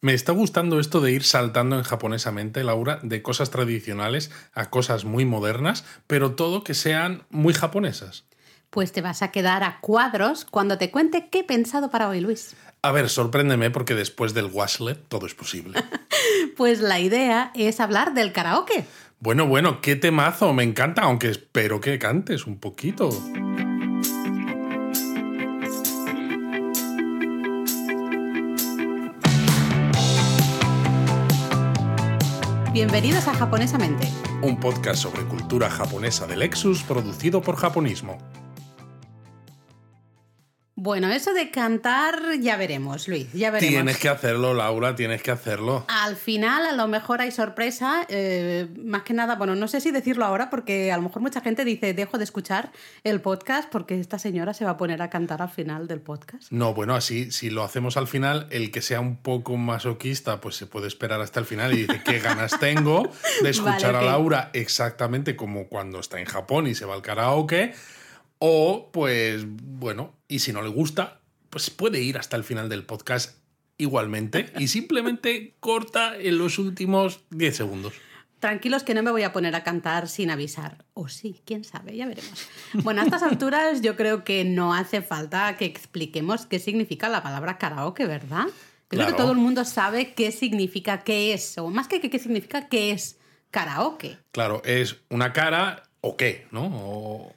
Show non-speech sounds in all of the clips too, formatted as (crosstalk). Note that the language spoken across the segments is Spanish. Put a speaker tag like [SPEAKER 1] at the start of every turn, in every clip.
[SPEAKER 1] Me está gustando esto de ir saltando en japonesamente, Laura, de cosas tradicionales a cosas muy modernas, pero todo que sean muy japonesas.
[SPEAKER 2] Pues te vas a quedar a cuadros cuando te cuente qué he pensado para hoy, Luis.
[SPEAKER 1] A ver, sorpréndeme porque después del washlet todo es posible. (laughs)
[SPEAKER 2] pues la idea es hablar del karaoke.
[SPEAKER 1] Bueno, bueno, qué temazo, me encanta, aunque espero que cantes un poquito.
[SPEAKER 2] Bienvenidos a Japonesamente.
[SPEAKER 1] Un podcast sobre cultura japonesa de Lexus producido por Japonismo.
[SPEAKER 2] Bueno, eso de cantar ya veremos, Luis, ya veremos.
[SPEAKER 1] Tienes que hacerlo, Laura, tienes que hacerlo.
[SPEAKER 2] Al final, a lo mejor hay sorpresa, eh, más que nada, bueno, no sé si decirlo ahora porque a lo mejor mucha gente dice, dejo de escuchar el podcast porque esta señora se va a poner a cantar al final del podcast.
[SPEAKER 1] No, bueno, así, si lo hacemos al final, el que sea un poco masoquista, pues se puede esperar hasta el final y dice, qué ganas tengo de (laughs) escuchar a Laura exactamente como cuando está en Japón y se va al karaoke o, pues, bueno, y si no le gusta, pues puede ir hasta el final del podcast igualmente y simplemente (laughs) corta en los últimos 10 segundos.
[SPEAKER 2] Tranquilos que no me voy a poner a cantar sin avisar. O sí, quién sabe, ya veremos. Bueno, a estas alturas yo creo que no hace falta que expliquemos qué significa la palabra karaoke, ¿verdad? Creo que todo el mundo sabe qué significa, qué es, o más que qué significa, qué es karaoke.
[SPEAKER 1] Claro, es una cara o qué, ¿no? O,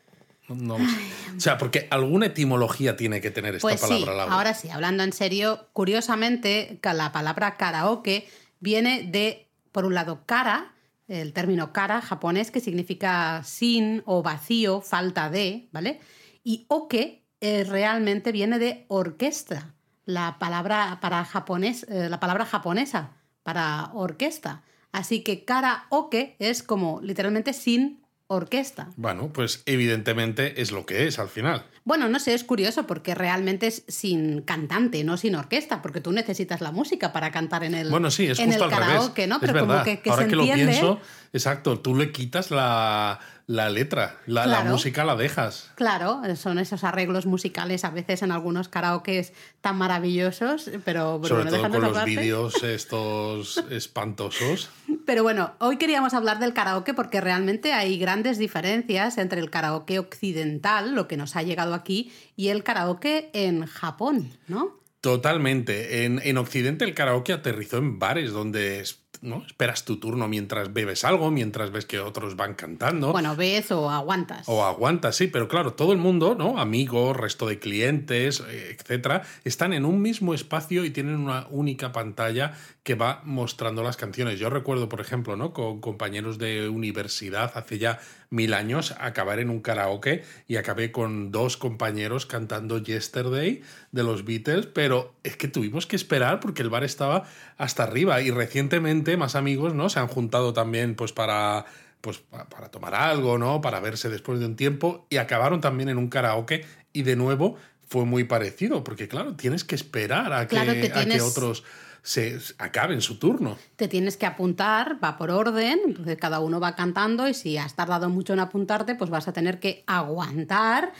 [SPEAKER 1] no, o sea, porque alguna etimología tiene que tener esta
[SPEAKER 2] pues
[SPEAKER 1] palabra.
[SPEAKER 2] Sí, ahora sí, hablando en serio, curiosamente, la palabra karaoke viene de, por un lado, cara, el término cara japonés que significa sin o vacío, falta de, ¿vale? Y oke eh, realmente viene de orquesta, la palabra para japonés, eh, la palabra japonesa para orquesta. Así que karaoke es como literalmente sin orquesta.
[SPEAKER 1] Bueno, pues evidentemente es lo que es al final.
[SPEAKER 2] Bueno, no sé, es curioso porque realmente es sin cantante, no sin orquesta, porque tú necesitas la música para cantar en el,
[SPEAKER 1] bueno, sí, es
[SPEAKER 2] en
[SPEAKER 1] el
[SPEAKER 2] karaoke, ¿no?
[SPEAKER 1] Pero como que, Ahora que lo pienso, exacto, tú le quitas la, la letra, la, música la dejas.
[SPEAKER 2] Claro, son esos arreglos musicales a veces en algunos karaokes tan maravillosos, pero
[SPEAKER 1] Sobre todo con los vídeos (laughs) estos espantosos.
[SPEAKER 2] Pero bueno, hoy queríamos hablar del karaoke porque realmente hay grandes diferencias entre el karaoke occidental, lo que nos ha llegado aquí, y el karaoke en Japón, ¿no?
[SPEAKER 1] Totalmente. En, en Occidente el karaoke aterrizó en bares donde ¿no? Esperas tu turno mientras bebes algo, mientras ves que otros van cantando.
[SPEAKER 2] Bueno, ves o aguantas.
[SPEAKER 1] O aguantas, sí, pero claro, todo el mundo, ¿no? Amigos, resto de clientes, etcétera, están en un mismo espacio y tienen una única pantalla que va mostrando las canciones. Yo recuerdo, por ejemplo, ¿no? Con compañeros de universidad hace ya mil años acabar en un karaoke y acabé con dos compañeros cantando Yesterday de los Beatles, pero es que tuvimos que esperar porque el bar estaba hasta arriba y recientemente más amigos, ¿no? Se han juntado también pues para pues para tomar algo, ¿no? Para verse después de un tiempo y acabaron también en un karaoke y de nuevo fue muy parecido, porque claro, tienes que esperar a que, a que otros se acabe en su turno.
[SPEAKER 2] Te tienes que apuntar, va por orden, entonces cada uno va cantando y si has tardado mucho en apuntarte, pues vas a tener que aguantar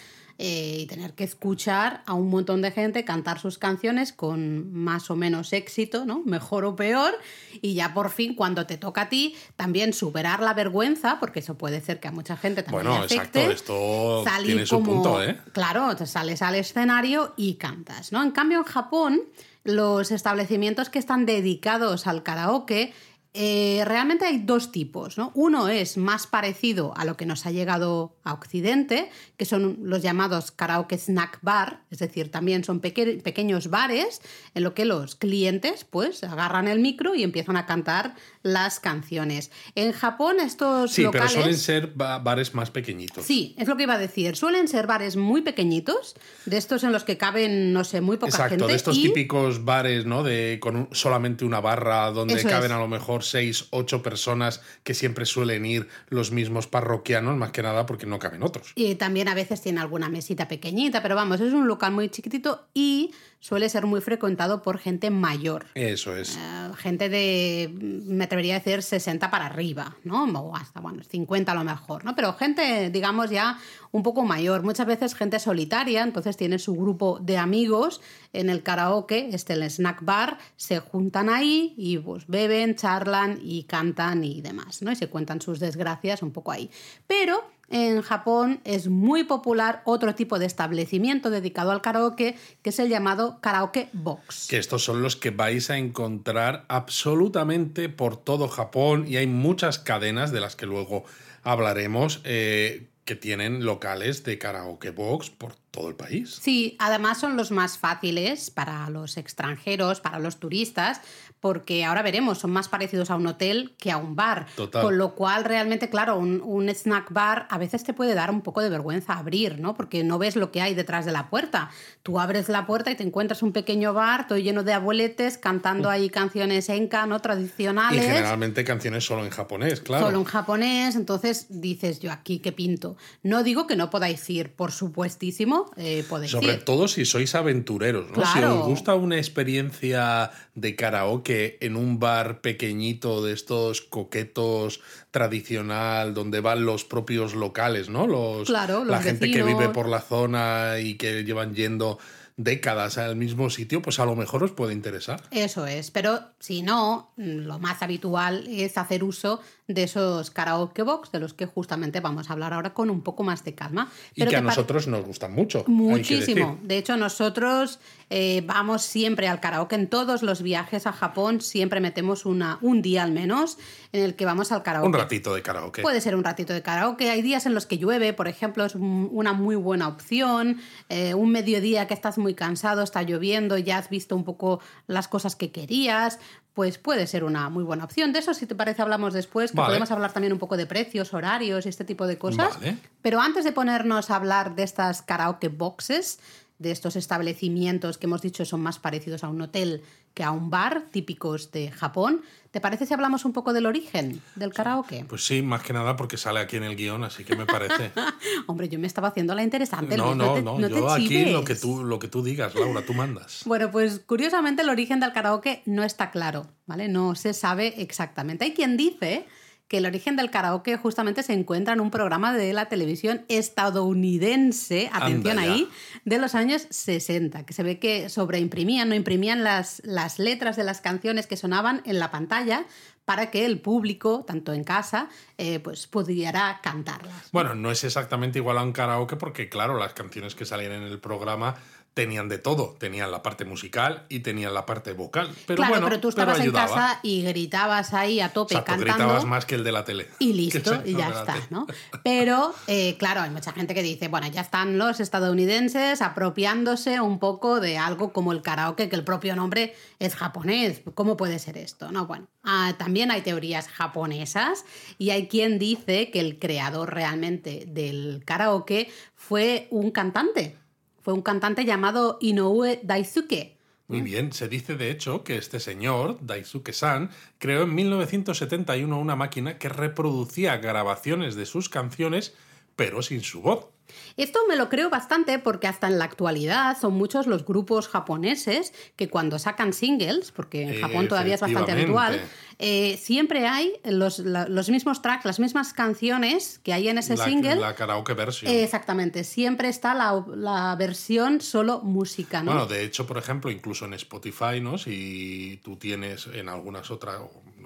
[SPEAKER 2] eh, y tener que escuchar a un montón de gente cantar sus canciones con más o menos éxito, ¿no? Mejor o peor, y ya por fin cuando te toca a ti también superar la vergüenza, porque eso puede ser que a mucha gente también
[SPEAKER 1] bueno,
[SPEAKER 2] afecte.
[SPEAKER 1] Exacto, esto tiene su punto, ¿eh?
[SPEAKER 2] Claro, te sales al escenario y cantas, ¿no? En cambio en Japón los establecimientos que están dedicados al karaoke eh, realmente hay dos tipos. ¿no? Uno es más parecido a lo que nos ha llegado a Occidente, que son los llamados karaoke snack bar, es decir, también son pequeños bares en lo que los clientes pues agarran el micro y empiezan a cantar las canciones. En Japón estos
[SPEAKER 1] sí,
[SPEAKER 2] locales...
[SPEAKER 1] pero suelen ser bares más pequeñitos.
[SPEAKER 2] Sí, es lo que iba a decir. Suelen ser bares muy pequeñitos, de estos en los que caben, no sé, muy poca
[SPEAKER 1] gente.
[SPEAKER 2] Exacto,
[SPEAKER 1] de estos típicos bares, ¿no? De con solamente una barra donde caben a lo mejor seis, ocho personas que siempre suelen ir los mismos parroquianos, más que nada porque no caben otros.
[SPEAKER 2] Y también a veces tiene alguna mesita pequeñita, pero vamos, es un local muy chiquitito y suele ser muy frecuentado por gente mayor.
[SPEAKER 1] Eso es.
[SPEAKER 2] Eh, gente de, me atrevería a decir, 60 para arriba, ¿no? O hasta, bueno, 50 a lo mejor, ¿no? Pero gente, digamos, ya un poco mayor. Muchas veces gente solitaria, entonces tiene su grupo de amigos en el karaoke, este el snack bar, se juntan ahí y pues beben, charlan y cantan y demás, ¿no? Y se cuentan sus desgracias un poco ahí. Pero en Japón es muy popular otro tipo de establecimiento dedicado al karaoke, que es el llamado karaoke box.
[SPEAKER 1] Que estos son los que vais a encontrar absolutamente por todo Japón y hay muchas cadenas de las que luego hablaremos eh, que tienen locales de karaoke box por todo el país.
[SPEAKER 2] Sí, además son los más fáciles para los extranjeros, para los turistas, porque ahora veremos, son más parecidos a un hotel que a un bar.
[SPEAKER 1] Total.
[SPEAKER 2] Con lo cual, realmente, claro, un, un, snack bar a veces te puede dar un poco de vergüenza abrir, ¿no? Porque no ves lo que hay detrás de la puerta. Tú abres la puerta y te encuentras un pequeño bar, todo lleno de abueletes, cantando ahí canciones enka, ¿no? Tradicionales.
[SPEAKER 1] Y generalmente canciones solo en japonés, claro.
[SPEAKER 2] Solo en japonés, entonces dices, yo aquí qué pinto. No digo que no podáis ir, por supuestísimo, eh, podéis
[SPEAKER 1] Sobre
[SPEAKER 2] ir.
[SPEAKER 1] todo si sois aventureros, ¿no? Si
[SPEAKER 2] Claro.
[SPEAKER 1] os gusta una experiencia de karaoke en un bar pequeñito de estos coquetos tradicional, donde van los propios locales, ¿no? Los,
[SPEAKER 2] Claro, los
[SPEAKER 1] la gente que vive por la zona y que llevan yendo décadas al mismo sitio, pues a lo mejor os puede interesar.
[SPEAKER 2] Eso es, pero si no, lo más habitual es hacer uso de esos karaoke box, de los que justamente vamos a hablar ahora con un poco más de calma.
[SPEAKER 1] Y
[SPEAKER 2] Pero
[SPEAKER 1] que a nosotros nos gustan mucho.
[SPEAKER 2] Muchísimo. De hecho, nosotros eh, vamos siempre al karaoke. En todos los viajes a Japón siempre metemos una, un día al menos en el que vamos al karaoke.
[SPEAKER 1] Un ratito de karaoke.
[SPEAKER 2] Puede ser un ratito de karaoke. Hay días en los que llueve, por ejemplo, es un- una muy buena opción. Eh, un mediodía que estás muy cansado, está lloviendo, ya has visto un poco las cosas que querías. Pues puede ser una muy buena opción. De eso, si te parece, hablamos después, que
[SPEAKER 1] Vale.
[SPEAKER 2] podemos hablar también un poco de precios, horarios y este tipo de cosas.
[SPEAKER 1] Vale.
[SPEAKER 2] Pero antes de ponernos a hablar de estas karaoke boxes, de estos establecimientos que hemos dicho son más parecidos a un hotel que a un bar, típicos de Japón, ¿te parece si hablamos un poco del origen del karaoke?
[SPEAKER 1] Pues sí, más que nada porque sale aquí en el guion, así que me parece. (laughs)
[SPEAKER 2] Hombre, yo me estaba haciendo la interesante.
[SPEAKER 1] No,
[SPEAKER 2] Luis,
[SPEAKER 1] no,
[SPEAKER 2] te-
[SPEAKER 1] no.
[SPEAKER 2] no
[SPEAKER 1] yo aquí lo que, tú, lo que tú digas, Laura, tú mandas. (laughs)
[SPEAKER 2] Bueno, pues curiosamente el origen del karaoke no está claro, ¿vale? No se sabe exactamente. Hay quien dice que el origen del karaoke justamente se encuentra en un programa de la televisión estadounidense, atención ahí, de los años 60, que se ve que sobreimprimían, no imprimían las, las letras de las canciones que sonaban en la pantalla para que el público, tanto en casa, eh, pues pudiera cantarlas.
[SPEAKER 1] Bueno, no es exactamente igual a un karaoke porque, claro, las canciones que salían en el programa tenían de todo. Tenían la parte musical y tenían la parte vocal. Pero
[SPEAKER 2] claro,
[SPEAKER 1] bueno,
[SPEAKER 2] pero tú estabas en casa y gritabas ahí a tope
[SPEAKER 1] Exacto,
[SPEAKER 2] cantando.
[SPEAKER 1] gritabas más que el de la tele.
[SPEAKER 2] Y listo, (laughs) y ya está. ¿no? (laughs) Pero, eh, claro, hay mucha gente que dice, bueno, ya están los estadounidenses apropiándose un poco de algo como el karaoke, que el propio nombre es japonés. ¿Cómo puede ser esto? No, bueno, ah, también hay teorías japonesas y hay quien dice que el creador realmente del karaoke fue un cantante. Fue un cantante llamado Inoue Daisuke.
[SPEAKER 1] Muy bien, se dice de hecho que este señor, Daisuke-san, creó en 1971 una máquina que reproducía grabaciones de sus canciones, pero sin su voz.
[SPEAKER 2] Esto me lo creo bastante porque hasta en la actualidad son muchos los grupos japoneses que cuando sacan singles, porque en Japón todavía es bastante habitual, eh, siempre hay los, la- los mismos tracks, las mismas canciones que hay en ese
[SPEAKER 1] la,
[SPEAKER 2] single.
[SPEAKER 1] la karaoke version.
[SPEAKER 2] Eh, Exactamente, siempre está la, la versión solo música, ¿no?
[SPEAKER 1] Bueno, de hecho, por ejemplo, incluso en Spotify, ¿no? Si tú tienes en algunas otras,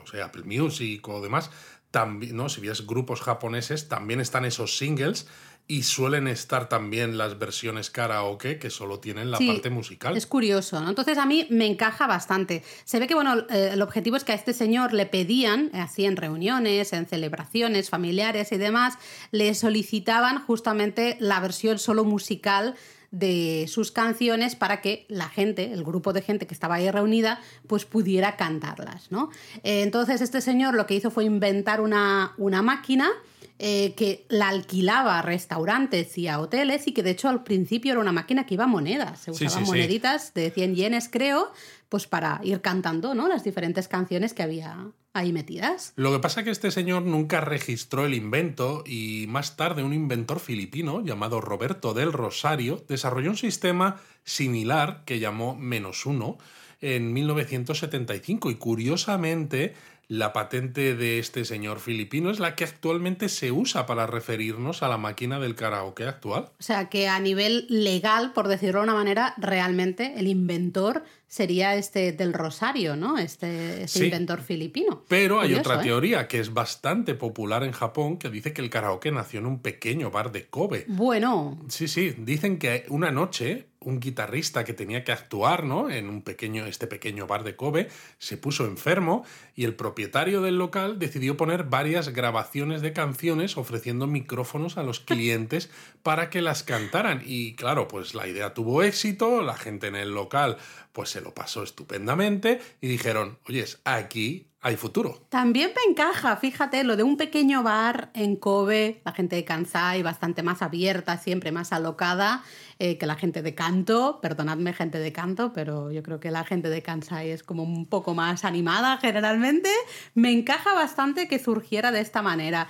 [SPEAKER 1] no sé, Apple Music o demás, también, ¿no? Si ves grupos japoneses, también están esos singles y suelen estar también las versiones karaoke que solo tienen la
[SPEAKER 2] Sí,
[SPEAKER 1] parte musical.
[SPEAKER 2] Es curioso, ¿no? Entonces a mí me encaja bastante. Se ve que, bueno, eh, el objetivo es que a este señor le pedían, eh, así en reuniones, en celebraciones familiares y demás, le solicitaban justamente la versión solo musical de sus canciones para que la gente, el grupo de gente que estaba ahí reunida, pues pudiera cantarlas, ¿no? Eh, entonces este señor lo que hizo fue inventar una, una máquina eh, que la alquilaba a restaurantes y a hoteles y que de hecho al principio era una máquina que iba a monedas, se usaban
[SPEAKER 1] sí, sí.
[SPEAKER 2] moneditas de 100 yenes creo, pues para ir cantando ¿no? las diferentes canciones que había ahí metidas.
[SPEAKER 1] Lo que pasa es que este señor nunca registró el invento y más tarde un inventor filipino llamado Roberto del Rosario desarrolló un sistema similar que llamó menos uno en 1975 y curiosamente la patente de este señor filipino es la que actualmente se usa para referirnos a la máquina del karaoke actual.
[SPEAKER 2] O sea que a nivel legal, por decirlo de una manera, realmente el inventor sería este del Rosario, ¿no? Este, este inventor filipino.
[SPEAKER 1] Pero hay otra ¿eh? teoría que es bastante popular en Japón que dice que el karaoke nació en un pequeño bar de Kobe.
[SPEAKER 2] Bueno.
[SPEAKER 1] Sí, sí, dicen que una noche un guitarrista que tenía que actuar ¿no? en un pequeño, este pequeño bar de Kobe se puso enfermo y el propietario del local decidió poner varias grabaciones de canciones ofreciendo micrófonos a los clientes para que las cantaran. Y claro, pues la idea tuvo éxito, la gente en el local pues se lo pasó estupendamente y dijeron, oyes, aquí hay futuro.
[SPEAKER 2] También me encaja, fíjate, lo de un pequeño bar en Kobe, la gente de Kansai bastante más abierta, siempre más alocada eh, que la gente de Canto. Perdonadme, gente de Canto, pero yo creo que la gente de Kansai es como un poco más animada generalmente. Me encaja bastante que surgiera de esta manera.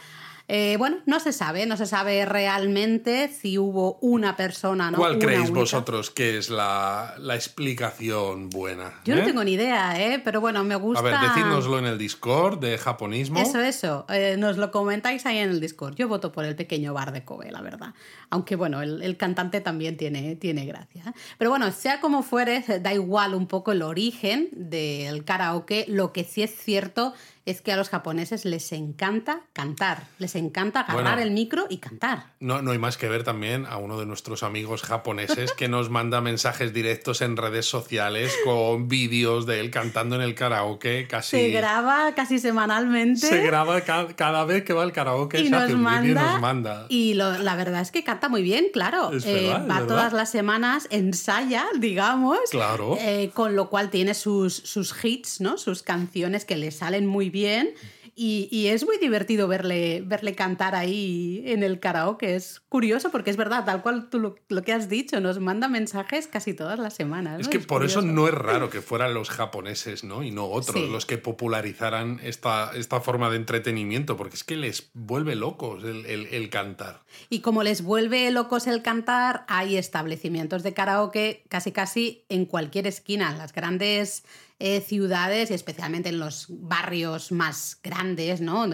[SPEAKER 2] Eh, bueno, no se sabe, no se sabe realmente si hubo una persona. ¿no?
[SPEAKER 1] ¿Cuál creéis vosotros que es la, explicación buena?
[SPEAKER 2] Yo no ¿eh? tengo ni idea, ¿eh? pero bueno, me gusta.
[SPEAKER 1] A ver, decídnoslo en el Discord de japonismo.
[SPEAKER 2] Eso, eso. Eh, nos lo comentáis ahí en el Discord. Yo voto por el pequeño bar de Kobe, la verdad. Aunque bueno, el, el cantante también tiene, tiene gracia. Pero bueno, sea como fuere, da igual un poco el origen del karaoke. Lo que sí es cierto es que a los japoneses les encanta cantar, les encanta agarrar el micro y cantar.
[SPEAKER 1] No, no hay más que ver también a uno de nuestros amigos japoneses que nos manda mensajes directos en redes sociales con vídeos de él cantando en el karaoke casi...
[SPEAKER 2] Se graba casi semanalmente.
[SPEAKER 1] Se graba cada, vez que va al karaoke, y, nos, manda, y nos manda.
[SPEAKER 2] Y la verdad es que canta muy bien, claro. Eh, va todas las semanas, ensaya, digamos.
[SPEAKER 1] Claro.
[SPEAKER 2] Eh, con lo cual tiene sus, sus hits, ¿no? Sus canciones que le salen muy bien bien y, es muy divertido verle, verle cantar ahí en el karaoke. Es curioso porque es verdad, tal cual tú lo, que has dicho, nos manda mensajes casi todas las semanas.
[SPEAKER 1] Es que por eso no es raro que fueran los japoneses ¿no? y no otros los que popularizaran esta, esta forma de entretenimiento, porque es que les vuelve locos el, el cantar.
[SPEAKER 2] Y como les vuelve locos el cantar, hay establecimientos de karaoke casi casi en cualquier esquina. Las grandes eh, ciudades, especialmente en los barrios más grandes, ¿no?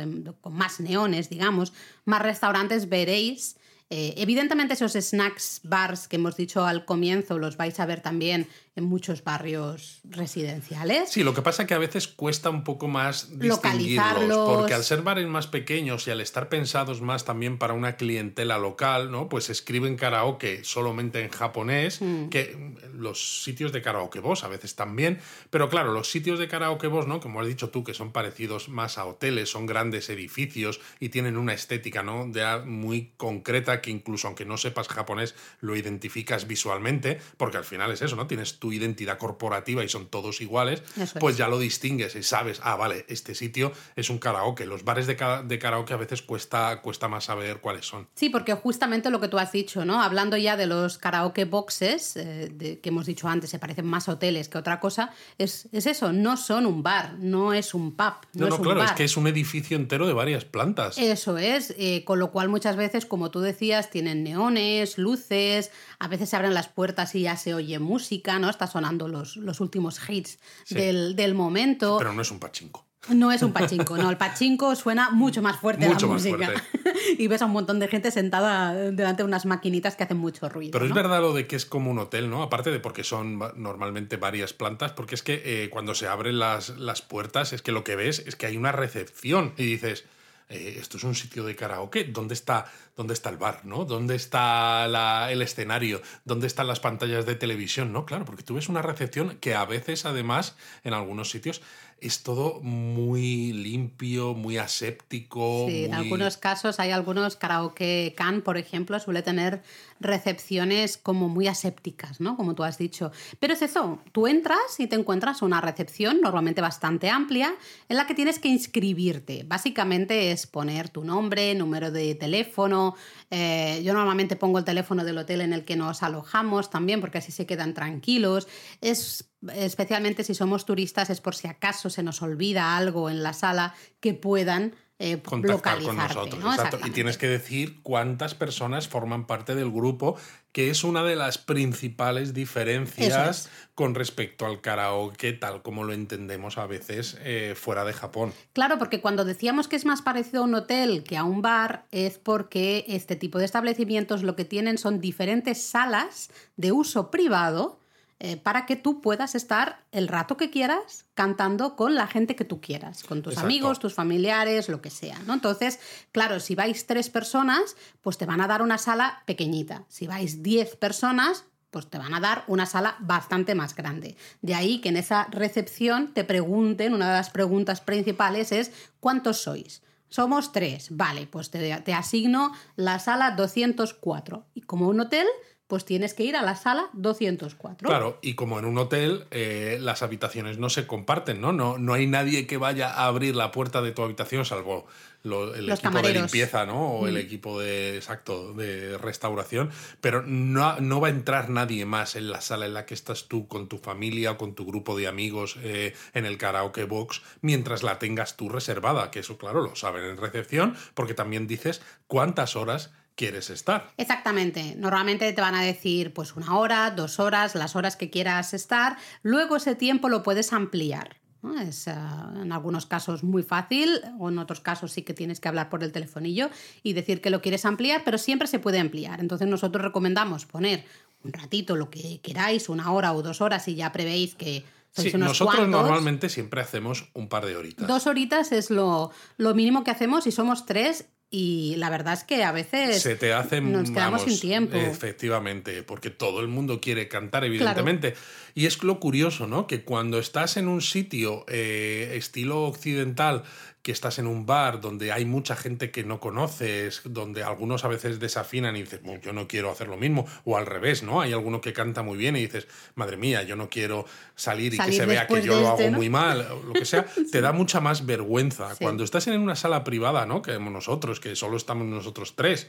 [SPEAKER 2] con más neones, digamos, más restaurantes, veréis eh, evidentemente esos snacks bars que hemos dicho al comienzo los vais a ver también en muchos barrios residenciales.
[SPEAKER 1] Sí, lo que pasa es que a veces cuesta un poco más distinguirlos, porque al ser bares más pequeños y al estar pensados más también para una clientela local, ¿no? Pues escriben karaoke solamente en japonés, mm. que los sitios de karaoke vos a veces también, pero claro, los sitios de karaoke vos, ¿no? Como has dicho tú, que son parecidos más a hoteles, son grandes edificios y tienen una estética, ¿no? De muy concreta que incluso aunque no sepas japonés lo identificas visualmente, porque al final es eso, ¿no? Tienes tu identidad corporativa y son todos iguales, pues ya lo distingues y sabes, ah, vale, este sitio es un karaoke. Los bares de, de, karaoke a veces cuesta, cuesta más saber cuáles son.
[SPEAKER 2] Sí, porque justamente lo que tú has dicho, ¿no? Hablando ya de los karaoke boxes, eh, que hemos dicho antes, se parecen más hoteles que otra cosa, es, eso, no son un bar, no es un pub. No, no,
[SPEAKER 1] claro,
[SPEAKER 2] es
[SPEAKER 1] que es un edificio entero de varias plantas.
[SPEAKER 2] Eso es, eh, con lo cual muchas veces, como tú decías, tienen neones, luces, a veces se abren las puertas y ya se oye música, ¿no? Está sonando los, los últimos hits del, momento.
[SPEAKER 1] Pero no es un pachinko.
[SPEAKER 2] No es un pachinko, no, el pachinko suena mucho más fuerte mucho la música. (laughs) y ves a un montón de gente sentada delante de unas maquinitas que hacen mucho ruido.
[SPEAKER 1] Pero es verdad lo de que es como un hotel, ¿no? Aparte de porque son normalmente varias plantas, porque es que eh, cuando se abren las, las puertas es que lo que ves es que hay una recepción y dices, eh, esto es un sitio de karaoke, ¿dónde está, dónde está el bar? ¿no? ¿Dónde está el escenario? ¿Dónde están las pantallas de televisión? ¿no? Claro, porque tú ves una recepción que a veces, además, en algunos sitios, es todo muy limpio, muy aséptico.
[SPEAKER 2] Sí, en algunos casos hay algunos karaoke can, por ejemplo, suele tener recepciones como muy asépticas, ¿no? Como tú has dicho. Pero es eso, tú entras y te encuentras una recepción normalmente bastante amplia en la que tienes que inscribirte. Básicamente es poner tu nombre, número de teléfono. Eh, yo normalmente pongo el teléfono del hotel en el que nos alojamos también porque así se quedan tranquilos. Es especialmente si somos turistas, es por si acaso se nos olvida algo en la sala que puedan eh,
[SPEAKER 1] contactar con nosotros. Exacto. Y tienes que decir cuántas personas forman parte del grupo, que es una de las principales diferencias con respecto al karaoke, tal como lo entendemos a veces eh, fuera de Japón.
[SPEAKER 2] Claro, porque cuando decíamos que es más parecido a un hotel que a un bar, es porque este tipo de establecimientos lo que tienen son diferentes salas de uso privado eh, para que tú puedas estar el rato que quieras cantando con la gente que tú quieras, con tus amigos, tus familiares, lo que sea. ¿no? Entonces, claro, si vais tres personas, pues te van a dar una sala pequeñita. Si vais diez personas, pues te van a dar una sala bastante más grande. De ahí que en esa recepción te pregunten, una de las preguntas principales es, ¿cuántos sois? Somos tres. Vale, pues te, te asigno la sala 204. Y como un hotel, pues tienes que ir a la sala 204.
[SPEAKER 1] Claro, y como en un hotel, eh, las habitaciones no se comparten, ¿no? ¿no? No hay nadie que vaya a abrir la puerta de tu habitación, salvo el equipo de limpieza, ¿no? O el mm. equipo de, exacto, de restauración, pero no, no, va a entrar nadie más en la sala en la que estás tú con tu familia o con tu grupo de amigos eh, en el karaoke box mientras la tengas tú reservada, que eso, claro, lo saben en recepción, porque también dices cuántas horas quieres estar.
[SPEAKER 2] Exactamente. Normalmente te van a decir pues una hora, dos horas, las horas que quieras estar. Luego ese tiempo lo puedes ampliar. Es eh, en algunos casos muy fácil o en otros casos sí que tienes que hablar por el telefonillo y decir que lo quieres ampliar, pero siempre se puede ampliar. Entonces nosotros recomendamos poner un ratito, lo que queráis, una hora o dos horas y ya prevéis que...
[SPEAKER 1] Sí, nosotros normalmente siempre hacemos un par de horitas.
[SPEAKER 2] Dos horitas es lo, lo mínimo que hacemos y somos tres y la verdad es que a veces
[SPEAKER 1] se te hace
[SPEAKER 2] nos quedamos sin tiempo.
[SPEAKER 1] Efectivamente, porque todo el mundo quiere cantar, evidentemente. Y es lo curioso, ¿no? Que cuando estás en un sitio eh, estilo occidental que estás en un bar donde hay mucha gente que no conoces, donde algunos a veces desafinan y dices, yo no quiero hacer lo mismo, o al revés, ¿no? Hay alguno que canta muy bien y dices, madre mía, yo no quiero salir y que se vea que yo lo hago muy mal, o lo que sea, (laughs) te da mucha más vergüenza. Cuando estás en una sala privada, ¿no? Que nosotros, que solo estamos nosotros tres,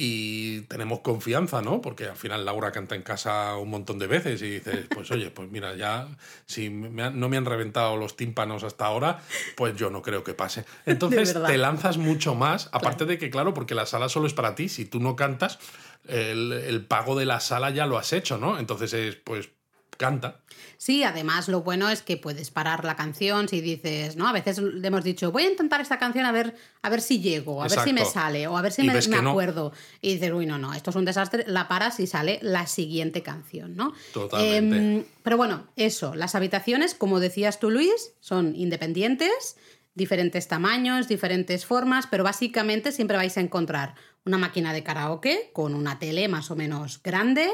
[SPEAKER 1] y tenemos confianza, ¿no? Porque al final Laura canta en casa un montón de veces y dices, pues oye, pues mira, ya si no me han reventado los tímpanos hasta ahora, pues yo no creo que pase. (laughs) Entonces te lanzas mucho más, aparte de que, claro, porque la sala solo es para ti, si tú no cantas, el, el pago de la sala ya lo has hecho, ¿no? Entonces es, pues canta.
[SPEAKER 2] Sí, además lo bueno es que puedes parar la canción si dices, ¿no? A veces le hemos dicho, voy a intentar esta canción a ver, a ver si llego, a ver si me sale, o a ver si me, acuerdo. Y dices, uy, no, no, esto es un desastre, la paras y sale la siguiente canción, ¿no?
[SPEAKER 1] Totalmente. Em,
[SPEAKER 2] pero bueno, eso, las habitaciones, como decías tú, Luis, son independientes, diferentes tamaños, diferentes formas, pero básicamente siempre vais a encontrar una máquina de karaoke con una tele más o menos grande,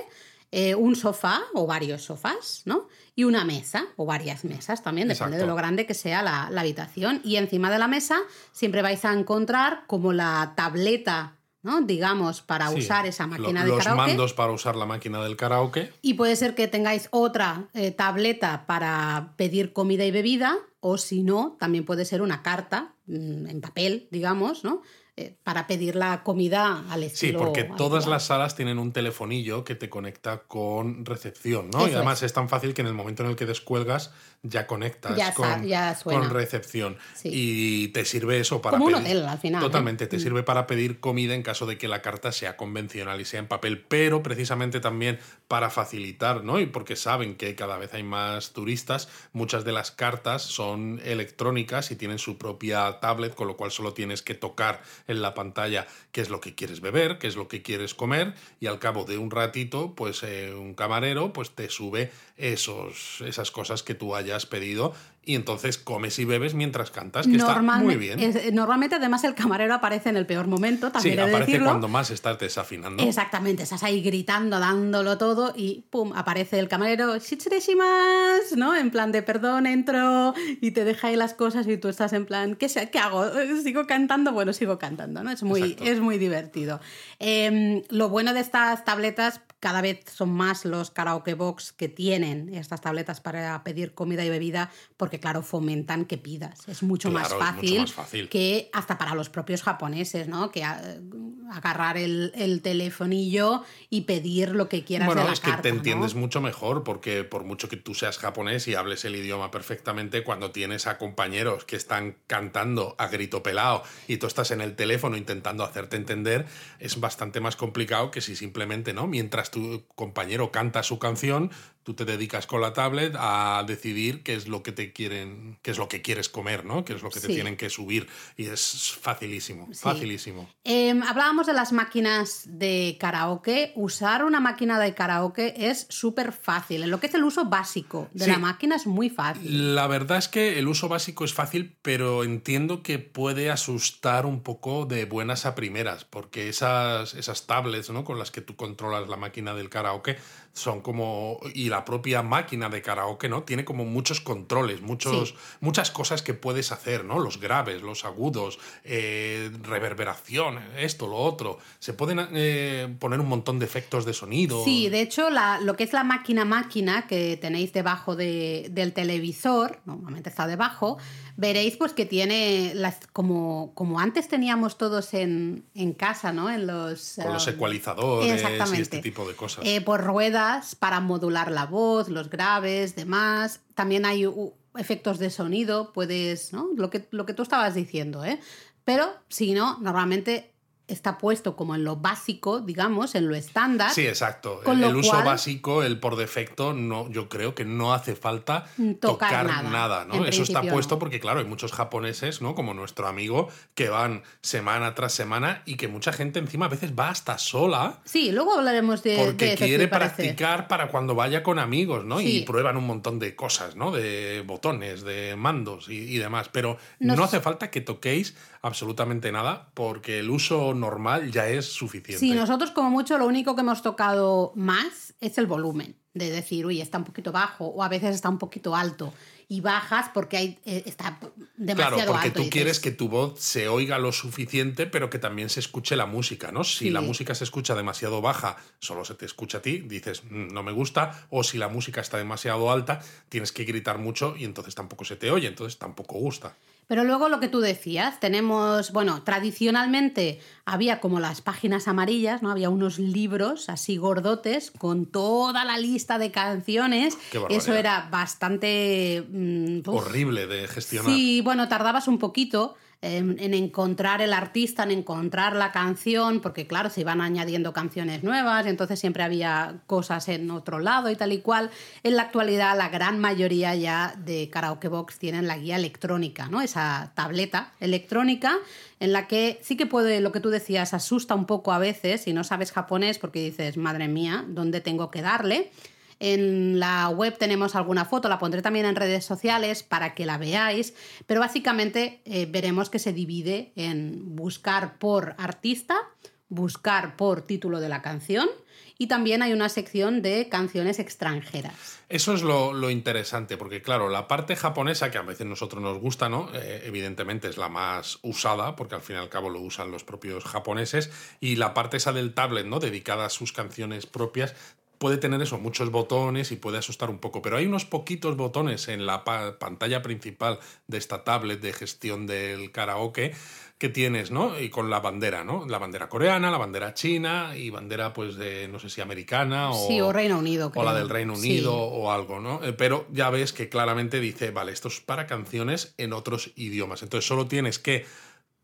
[SPEAKER 2] eh, un sofá o varios sofás, ¿no? Y una mesa o varias mesas también, depende de lo grande que sea la, habitación. Y encima de la mesa siempre vais a encontrar como la tableta ¿no? digamos, para usar esa máquina de karaoke.
[SPEAKER 1] Los mandos para usar la máquina del karaoke.
[SPEAKER 2] Y puede ser que tengáis otra eh, tableta para pedir comida y bebida, o si no, también puede ser una carta mm, en papel, digamos, ¿no? Eh, para pedir la comida al estilo.
[SPEAKER 1] Sí, porque todas las salas tienen un telefonillo que te conecta con recepción, ¿no? y además es. tan fácil que en el momento en el que descuelgas ya conectas con, recepción. Y te sirve eso para
[SPEAKER 2] Como un hotel al final.
[SPEAKER 1] ¿eh? Totalmente, te mm. sirve para pedir comida en caso de que la carta sea convencional y sea en papel, pero precisamente también para facilitar, ¿no? Y porque saben que cada vez hay más turistas, muchas de las cartas son electrónicas y tienen su propia tablet, con lo cual solo tienes que tocar en la pantalla qué es lo que quieres beber, qué es lo que quieres comer y al cabo de un ratito, pues eh, un camarero pues te sube esos, esas cosas que tú hayas pedido y entonces comes y bebes mientras cantas, que está muy bien.
[SPEAKER 2] normalmente, además, el camarero aparece en el peor momento, también
[SPEAKER 1] Sí, aparece cuando más estás desafinando.
[SPEAKER 2] Exactamente, estás ahí gritando, dándolo todo y pum, aparece el camarero, shichireshimas, ¿no? En plan de perdón, entro y te deja ahí las cosas y tú estás en plan, ¿qué, qué hago? ¿Sigo cantando? Bueno, sigo cantando, ¿no? Es muy, es muy divertido. Em, lo bueno de estas tabletas, cada vez son más los karaoke box que tienen estas tabletas para pedir comida y bebida, porque claro, fomentan que pidas. Es mucho, más, fácil que hasta para los propios japoneses, ¿no? Que ah, agarrar el, el, telefonillo y pedir lo que quieras
[SPEAKER 1] bueno,
[SPEAKER 2] de la
[SPEAKER 1] es que te
[SPEAKER 2] ¿no?
[SPEAKER 1] entiendes mucho mejor porque por mucho que tú seas japonés y hables el idioma perfectamente, cuando tienes a compañeros que están cantando a grito pelado y tú estás en el teléfono intentando hacerte entender, es bastante más complicado que si simplemente, ¿no? Mientras tu compañero canta su canción, tú te dedicas con la tablet a decidir qué es lo que te quieren, qué es lo que quieres comer, ¿no? Qué es lo que te
[SPEAKER 2] Sí.
[SPEAKER 1] tienen que subir y es facilísimo,
[SPEAKER 2] Sí.
[SPEAKER 1] facilísimo.
[SPEAKER 2] Eh, hablábamos de las máquinas de karaoke. Usar una máquina de karaoke es súper fácil. En lo que es el uso básico de
[SPEAKER 1] Sí.
[SPEAKER 2] la máquina es muy fácil.
[SPEAKER 1] La verdad es que el uso básico es fácil, pero entiendo que puede asustar un poco de buenas a primeras, porque esas, esas tablets ¿no? con las que tú controlas la máquina del karaoke son como. y la propia máquina de karaoke, ¿no? Tiene como muchos controles, muchos,
[SPEAKER 2] Sí.
[SPEAKER 1] muchas cosas que puedes hacer, ¿no? Los graves, los agudos, eh, reverberación, esto, lo otro. Se pueden eh, poner un montón de efectos de sonido.
[SPEAKER 2] Sí, de hecho, la- lo que es la máquina máquina que tenéis debajo de- del televisor, normalmente está debajo, veréis pues que tiene las como, como antes teníamos todos en, en casa, ¿no? En los,
[SPEAKER 1] Con los
[SPEAKER 2] um,
[SPEAKER 1] ecualizadores y
[SPEAKER 2] Exactamente.
[SPEAKER 1] este tipo de cosas.
[SPEAKER 2] Eh, por ruedas para modular la voz, los graves, demás. También hay efectos de sonido, puedes, ¿no? Lo que, lo que tú estabas diciendo, ¿eh? Pero si no, normalmente está puesto como en lo básico, digamos, en lo estándar.
[SPEAKER 1] Sí, exacto.
[SPEAKER 2] Con
[SPEAKER 1] el uso
[SPEAKER 2] cual-
[SPEAKER 1] básico, el por defecto, no, yo creo que no hace falta
[SPEAKER 2] Tocar
[SPEAKER 1] tocar,
[SPEAKER 2] nada,
[SPEAKER 1] nada, ¿no?
[SPEAKER 2] en
[SPEAKER 1] Eso está puesto
[SPEAKER 2] no.
[SPEAKER 1] porque, claro, hay muchos japoneses, ¿no? Como nuestro amigo, que van semana tras semana y que mucha gente encima a veces va hasta sola
[SPEAKER 2] Sí, luego hablaremos de,
[SPEAKER 1] porque
[SPEAKER 2] de
[SPEAKER 1] quiere practicar para cuando vaya con amigos, ¿no?
[SPEAKER 2] Sí.
[SPEAKER 1] Y prueban un montón de cosas, ¿no? De botones, de mandos y, y demás. Pero
[SPEAKER 2] Nos-
[SPEAKER 1] no hace falta que toquéis absolutamente nada porque el uso normal ya es suficiente.
[SPEAKER 2] Sí, nosotros como mucho lo único que hemos tocado más es el volumen. De decir, uy, está un poquito bajo o a veces está un poquito alto. Y bajas porque hay, eh, está demasiado
[SPEAKER 1] Claro, porque
[SPEAKER 2] alto.
[SPEAKER 1] tú quieres que tu voz se oiga lo suficiente, pero que también se escuche la música, ¿no? Si
[SPEAKER 2] Sí.
[SPEAKER 1] la música se escucha demasiado baja, solo se te escucha a ti, dices, "Mm, no me gusta, o si la música está demasiado alta, tienes que gritar mucho y entonces tampoco se te oye, entonces tampoco gusta.
[SPEAKER 2] Pero luego lo que tú decías, tenemos, bueno, tradicionalmente había como las páginas amarillas, ¿no? Había unos libros así gordotes con toda la lista de canciones.
[SPEAKER 1] Qué.
[SPEAKER 2] Eso era bastante... mm,
[SPEAKER 1] Horrible de gestionar.
[SPEAKER 2] Sí, bueno, tardabas un poquito en, en encontrar el artista, en encontrar la canción, porque claro, se iban añadiendo canciones nuevas entonces siempre había cosas en otro lado y tal y cual. En la actualidad, la gran mayoría ya de Karaoke Box tienen la guía electrónica, ¿no? Esa tableta electrónica en la que sí que puede, lo que tú decías, asusta un poco a veces si no sabes japonés porque dices, madre mía, ¿dónde tengo que darle? En la web tenemos alguna foto, la pondré también en redes sociales para que la veáis, pero básicamente eh, veremos que se divide en buscar por artista, buscar por título de la canción y también hay una sección de canciones extranjeras.
[SPEAKER 1] Eso es lo, lo interesante, porque claro, la parte japonesa, que a veces nosotros nos gusta, ¿no? Eh, evidentemente es la más usada, porque al fin y al cabo lo usan los propios japoneses, y la parte esa del tablet, ¿no? Dedicada a sus canciones propias, puede tener eso, muchos botones y puede asustar un poco, pero hay unos poquitos botones en la pa- pantalla principal de esta tablet de gestión del karaoke que tienes, ¿no? Y con la bandera, ¿no? La bandera coreana, la bandera china y bandera, pues, de, no sé si americana o...
[SPEAKER 2] Sí, o Reino Unido.
[SPEAKER 1] O la del Reino
[SPEAKER 2] Sí.
[SPEAKER 1] Unido o algo, ¿no? Eh, Pero ya ves que claramente dice, vale, esto es para canciones en otros idiomas. Entonces solo tienes que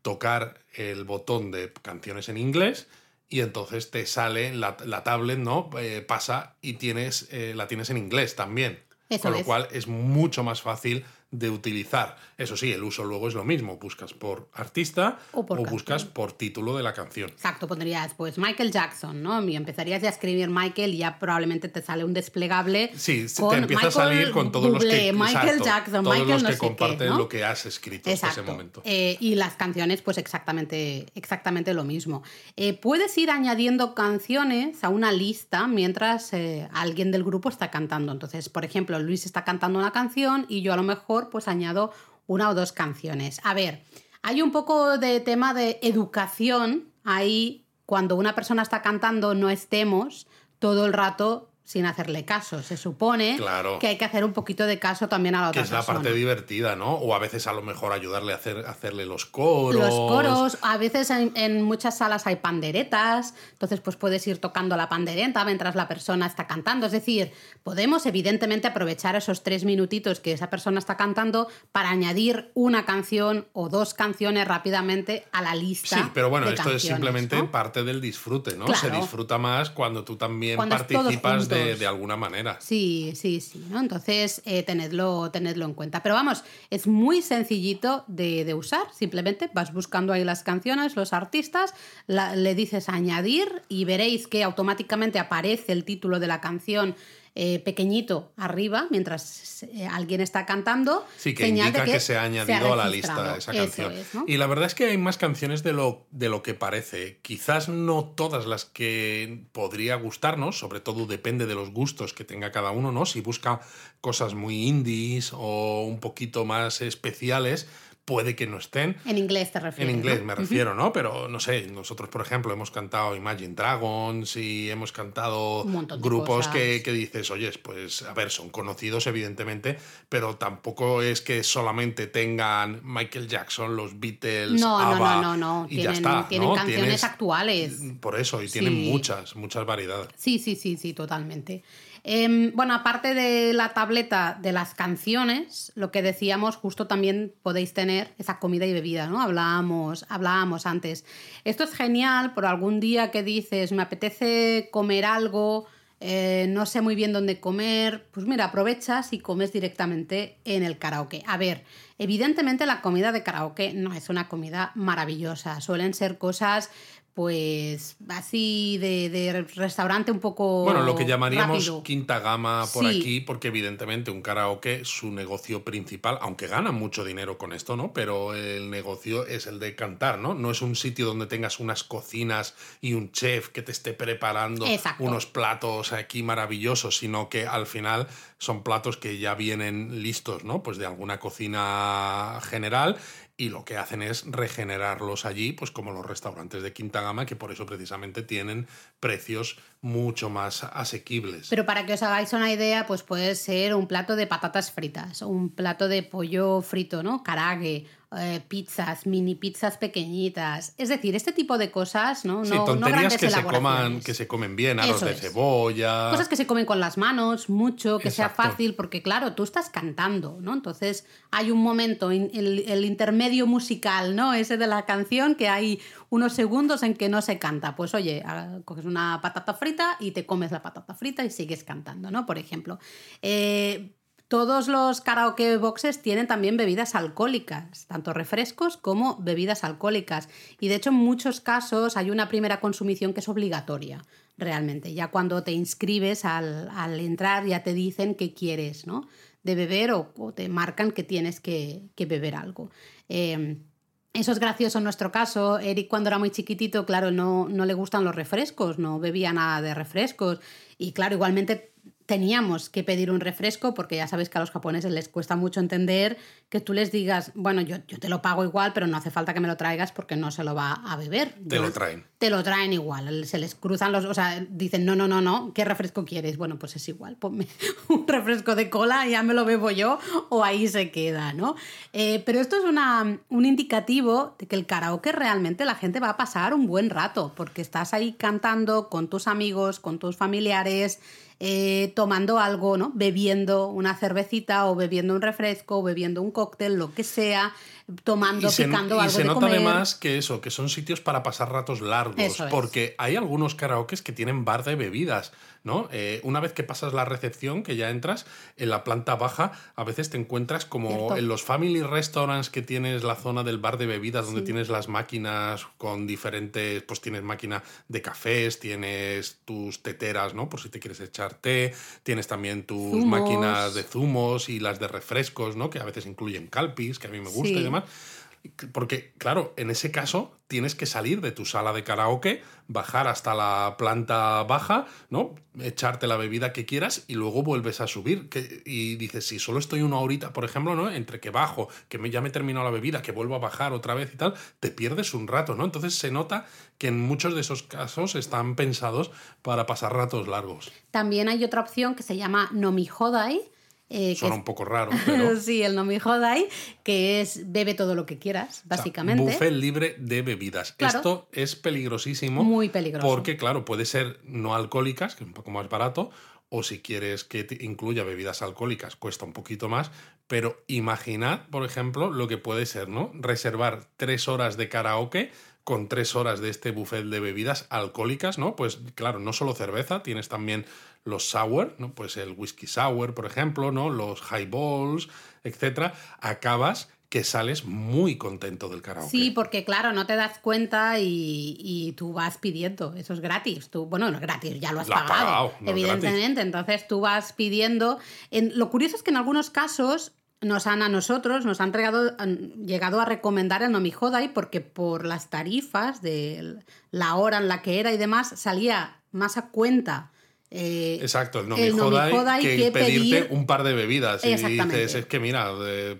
[SPEAKER 1] tocar el botón de canciones en inglés y entonces te sale la, la tablet, ¿no? Eh, pasa y tienes, eh, la tienes en inglés también.
[SPEAKER 2] Eso
[SPEAKER 1] Con lo
[SPEAKER 2] es.
[SPEAKER 1] cual es mucho más fácil de utilizar. Eso sí, el uso luego es lo mismo. Buscas por artista
[SPEAKER 2] O por
[SPEAKER 1] buscas por título de la canción.
[SPEAKER 2] Exacto, pondrías pues Michael Jackson, ¿no? Y empezarías ya a escribir Michael y ya probablemente te sale un desplegable.
[SPEAKER 1] Sí,
[SPEAKER 2] con
[SPEAKER 1] te empieza a salir
[SPEAKER 2] Michael
[SPEAKER 1] con todos los que,
[SPEAKER 2] Michael
[SPEAKER 1] exacto,
[SPEAKER 2] Jackson,
[SPEAKER 1] todos
[SPEAKER 2] Michael
[SPEAKER 1] los
[SPEAKER 2] no
[SPEAKER 1] que
[SPEAKER 2] qué,
[SPEAKER 1] comparten
[SPEAKER 2] ¿no?
[SPEAKER 1] lo que has escrito hasta ese momento.
[SPEAKER 2] Eh, y las canciones, pues exactamente, exactamente lo mismo. Eh, puedes ir añadiendo canciones a una lista mientras eh, alguien del grupo está cantando. Entonces, por ejemplo, Luis está cantando una canción y yo a lo mejor pues añado una o dos canciones. A ver, hay un poco de tema de educación ahí. Cuando una persona está cantando, no estemos todo el rato sin hacerle caso. Se supone
[SPEAKER 1] Claro.
[SPEAKER 2] que hay que hacer un poquito de caso también a la
[SPEAKER 1] Que
[SPEAKER 2] otra
[SPEAKER 1] es la
[SPEAKER 2] persona.
[SPEAKER 1] parte divertida, ¿no? O a veces a lo mejor ayudarle a hacer, hacerle los coros.
[SPEAKER 2] Los coros, a veces en, en muchas salas hay panderetas, entonces pues puedes ir tocando la pandereta mientras la persona está cantando. Es decir, podemos evidentemente aprovechar esos tres minutitos que esa persona está cantando para añadir una canción o dos canciones rápidamente a la lista.
[SPEAKER 1] Sí, pero bueno,
[SPEAKER 2] de
[SPEAKER 1] esto es simplemente
[SPEAKER 2] ¿no?
[SPEAKER 1] parte del disfrute, ¿no? Se disfruta más cuando tú también
[SPEAKER 2] Cuando
[SPEAKER 1] participas de, de alguna manera.
[SPEAKER 2] Sí, sí, sí, ¿no? Entonces, eh, tenedlo, tenedlo en cuenta. Pero vamos, es muy sencillito de, de usar. Simplemente vas buscando ahí las canciones, los artistas, la- le dices añadir y veréis que automáticamente aparece el título de la canción eh, pequeñito arriba mientras eh, alguien está cantando.
[SPEAKER 1] Sí, que
[SPEAKER 2] señal de
[SPEAKER 1] indica que, se ha añadido a la lista esa canción.
[SPEAKER 2] es, ¿no?
[SPEAKER 1] Y la verdad es que hay más canciones de lo, de lo que parece. Quizás no todas las que podría gustarnos, sobre todo depende de los gustos que tenga cada uno, ¿no? Si busca cosas muy indies o un poquito más especiales, puede que no estén.
[SPEAKER 2] En inglés te
[SPEAKER 1] En
[SPEAKER 2] refieres.
[SPEAKER 1] inglés
[SPEAKER 2] ¿no?
[SPEAKER 1] me refiero, ¿no? Pero no sé, nosotros, por ejemplo, hemos cantado Imagine Dragons y hemos cantado grupos que, que dices, oye, pues a ver, son conocidos evidentemente, pero tampoco es que solamente tengan Michael Jackson, los Beatles,
[SPEAKER 2] No, no,
[SPEAKER 1] ABBA,
[SPEAKER 2] no, no, no.
[SPEAKER 1] y
[SPEAKER 2] Tienen,
[SPEAKER 1] ya está,
[SPEAKER 2] tienen
[SPEAKER 1] ¿no?
[SPEAKER 2] canciones
[SPEAKER 1] Tienes-
[SPEAKER 2] actuales.
[SPEAKER 1] Por eso, y tienen
[SPEAKER 2] Sí.
[SPEAKER 1] muchas, muchas variedades.
[SPEAKER 2] Sí, sí, sí, sí, totalmente. Em, bueno, aparte de la tableta de las canciones, lo que decíamos, justo también podéis tener esa comida y bebida, ¿no? Hablábamos, hablábamos antes. Esto es genial por algún día que dices, me apetece comer algo, eh, no sé muy bien dónde comer, pues mira, aprovechas y comes directamente en el karaoke. A ver, evidentemente la comida de karaoke no es una comida maravillosa, suelen ser cosas pues así de, de restaurante un poco
[SPEAKER 1] Bueno, lo que llamaríamos
[SPEAKER 2] rápido.
[SPEAKER 1] quinta gama por
[SPEAKER 2] Sí.
[SPEAKER 1] aquí, porque evidentemente un karaoke, su negocio principal, aunque gana mucho dinero con esto, ¿no? Pero el negocio es el de cantar, ¿no? No es un sitio donde tengas unas cocinas y un chef que te esté preparando
[SPEAKER 2] Exacto.
[SPEAKER 1] unos platos aquí maravillosos, sino que al final son platos que ya vienen listos, ¿no? Pues de alguna cocina general y lo que hacen es regenerarlos allí, pues como los restaurantes de quinta gama, que por eso precisamente tienen precios mucho más asequibles.
[SPEAKER 2] Pero para que os hagáis una idea, pues puede ser un plato de patatas fritas, un plato de pollo frito, ¿no? Karaage, eh, pizzas, mini pizzas pequeñitas. Es decir, este tipo de cosas, ¿no?
[SPEAKER 1] sí,
[SPEAKER 2] no, no
[SPEAKER 1] tonterías
[SPEAKER 2] grandes
[SPEAKER 1] que se coman, que se comen bien, arroz
[SPEAKER 2] Eso
[SPEAKER 1] de
[SPEAKER 2] es.
[SPEAKER 1] cebolla.
[SPEAKER 2] Cosas que se comen con las manos, mucho, que sea fácil, porque claro, tú estás cantando, ¿no? Entonces hay un momento, el, el intermedio musical, ¿no? Ese de la canción, que hay unos segundos en que no se canta. Pues oye, ah, coges una patata frita y te comes la patata frita y sigues cantando, ¿no? Por ejemplo. Eh, todos los karaoke boxes tienen también bebidas alcohólicas, tanto refrescos como bebidas alcohólicas. Y de hecho, en muchos casos hay una primera consumición que es obligatoria, realmente. Ya cuando te inscribes al, entrar, ya te dicen qué quieres, ¿no? De beber o, o te marcan que tienes que, que beber algo. Eh, eso es gracioso en nuestro caso. Eric, cuando era muy chiquitito, claro, no, no le gustan los refrescos, no bebía nada de refrescos. Y claro, igualmente teníamos que pedir un refresco porque ya sabéis que a los japoneses les cuesta mucho entender que tú les digas, bueno, yo, yo te lo pago igual, pero no hace falta que me lo traigas porque no se lo va a beber.
[SPEAKER 1] Te lo traen.
[SPEAKER 2] Te lo traen igual, se les cruzan los, o sea, dicen, no, no, no, no, ¿qué refresco quieres? Bueno, pues es igual, ponme (laughs) un refresco de cola, ya me lo bebo yo o ahí se queda, ¿no? Eh, pero esto es una, un indicativo de que el karaoke realmente la gente va a pasar un buen rato, porque estás ahí cantando con tus amigos, con tus familiares, eh, tomando algo, ¿no? Bebiendo una cervecita o bebiendo un refresco o bebiendo un cóctel, lo que sea, tomando,
[SPEAKER 1] y se,
[SPEAKER 2] picando
[SPEAKER 1] y
[SPEAKER 2] algo
[SPEAKER 1] se
[SPEAKER 2] de
[SPEAKER 1] nota
[SPEAKER 2] comer.
[SPEAKER 1] además que eso, que son sitios para pasar ratos largos,
[SPEAKER 2] Eso es.
[SPEAKER 1] porque hay algunos karaokes que tienen bar de bebidas, ¿no? Eh, una vez que pasas la recepción, que ya entras, en la planta baja, a veces te encuentras como
[SPEAKER 2] Cierto.
[SPEAKER 1] en los family restaurants que tienes la zona del bar de bebidas, donde tienes las máquinas con diferentes, pues tienes máquina de cafés, tienes tus teteras, ¿no? Por si te quieres echar té, tienes también tus
[SPEAKER 2] Zumos.
[SPEAKER 1] máquinas de zumos y las de refrescos, ¿no? Que a veces incluyen calpis, que a mí me gusta
[SPEAKER 2] Sí.
[SPEAKER 1] y demás. Porque, claro, en ese caso tienes que salir de tu sala de karaoke, bajar hasta la planta baja, ¿no? Echarte la bebida que quieras y luego vuelves a subir. Y dices, si solo estoy una horita, por ejemplo, ¿no? Entre que bajo, que me, ya me he terminado la bebida, que vuelvo a bajar otra vez y tal, te pierdes un rato, ¿no? Entonces se nota que en muchos de esos casos están pensados para pasar ratos largos.
[SPEAKER 2] También hay otra opción que se llama Nomi Hodai,
[SPEAKER 1] eh, Suena un poco raro, pero... (laughs)
[SPEAKER 2] sí, el Nomi Hodai, que es bebe todo lo que quieras, básicamente.
[SPEAKER 1] buffet libre de bebidas. Esto es peligrosísimo.
[SPEAKER 2] Muy peligroso.
[SPEAKER 1] Porque, claro, puede ser no alcohólicas, que es un poco más barato, o si quieres que incluya bebidas alcohólicas, cuesta un poquito más, pero imaginad, por ejemplo, lo que puede ser, ¿no? Reservar tres horas de karaoke con tres horas de este buffet de bebidas alcohólicas, ¿no? Pues claro, no solo cerveza, tienes también los sour, ¿no? Pues el whisky sour, por ejemplo, ¿no? Los highballs, etcétera, acabas que sales muy contento del karaoke.
[SPEAKER 2] Sí, porque claro, no te das cuenta y, tú vas pidiendo, eso es gratis. Tú, bueno, no es gratis, ya lo has pagado, evidentemente. Entonces tú vas pidiendo. En, lo curioso es que en algunos casos nos han a nosotros, nos han, llegado a recomendar el Nomihodai porque por las tarifas de la hora en la que era y demás salía más a cuenta
[SPEAKER 1] eh, Exacto, el no me que, pedirte un par de bebidas. Y dices, es que mira,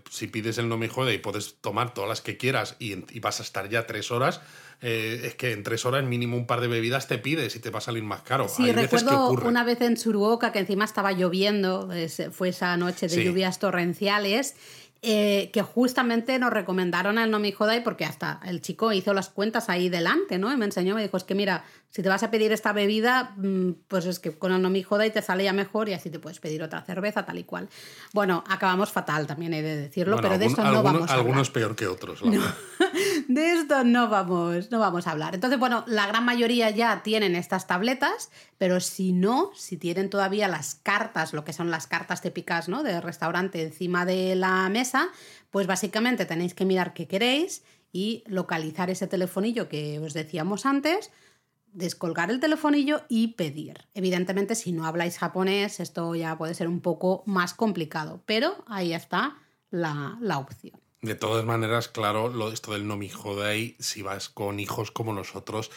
[SPEAKER 1] si pides el no me y puedes tomar todas las que quieras y, vas a estar ya tres horas, eh, es que en tres horas mínimo un par de bebidas te pides y te va a salir más caro.
[SPEAKER 2] Sí, recuerdo una vez en Suruoka que encima estaba lloviendo, fue esa noche de lluvias torrenciales eh, que justamente nos recomendaron el Nomi Hodai porque hasta el chico hizo las cuentas ahí delante, ¿no? Y me enseñó, me dijo, es que mira, si te vas a pedir esta bebida, mm, pues es que con el Nomi Hodai te sale ya mejor y así te puedes pedir otra cerveza, tal y cual. Bueno, acabamos fatal, también he de decirlo, pero de esto no vamos a
[SPEAKER 1] hablar. Algunos peor que otros, (laughs)
[SPEAKER 2] De esto no vamos, no vamos a hablar. Entonces, bueno, la gran mayoría ya tienen estas tabletas, pero si no, si tienen todavía las cartas, lo que son las cartas típicas, ¿no? De restaurante encima de la mesa, pues básicamente tenéis que mirar qué queréis y localizar ese telefonillo que os decíamos antes, descolgar el telefonillo y pedir. Evidentemente, si no habláis japonés, esto ya puede ser un poco más complicado, pero ahí está la, la opción.
[SPEAKER 1] De todas maneras, claro, lo, esto del no mi ahí, si vas con hijos como nosotros,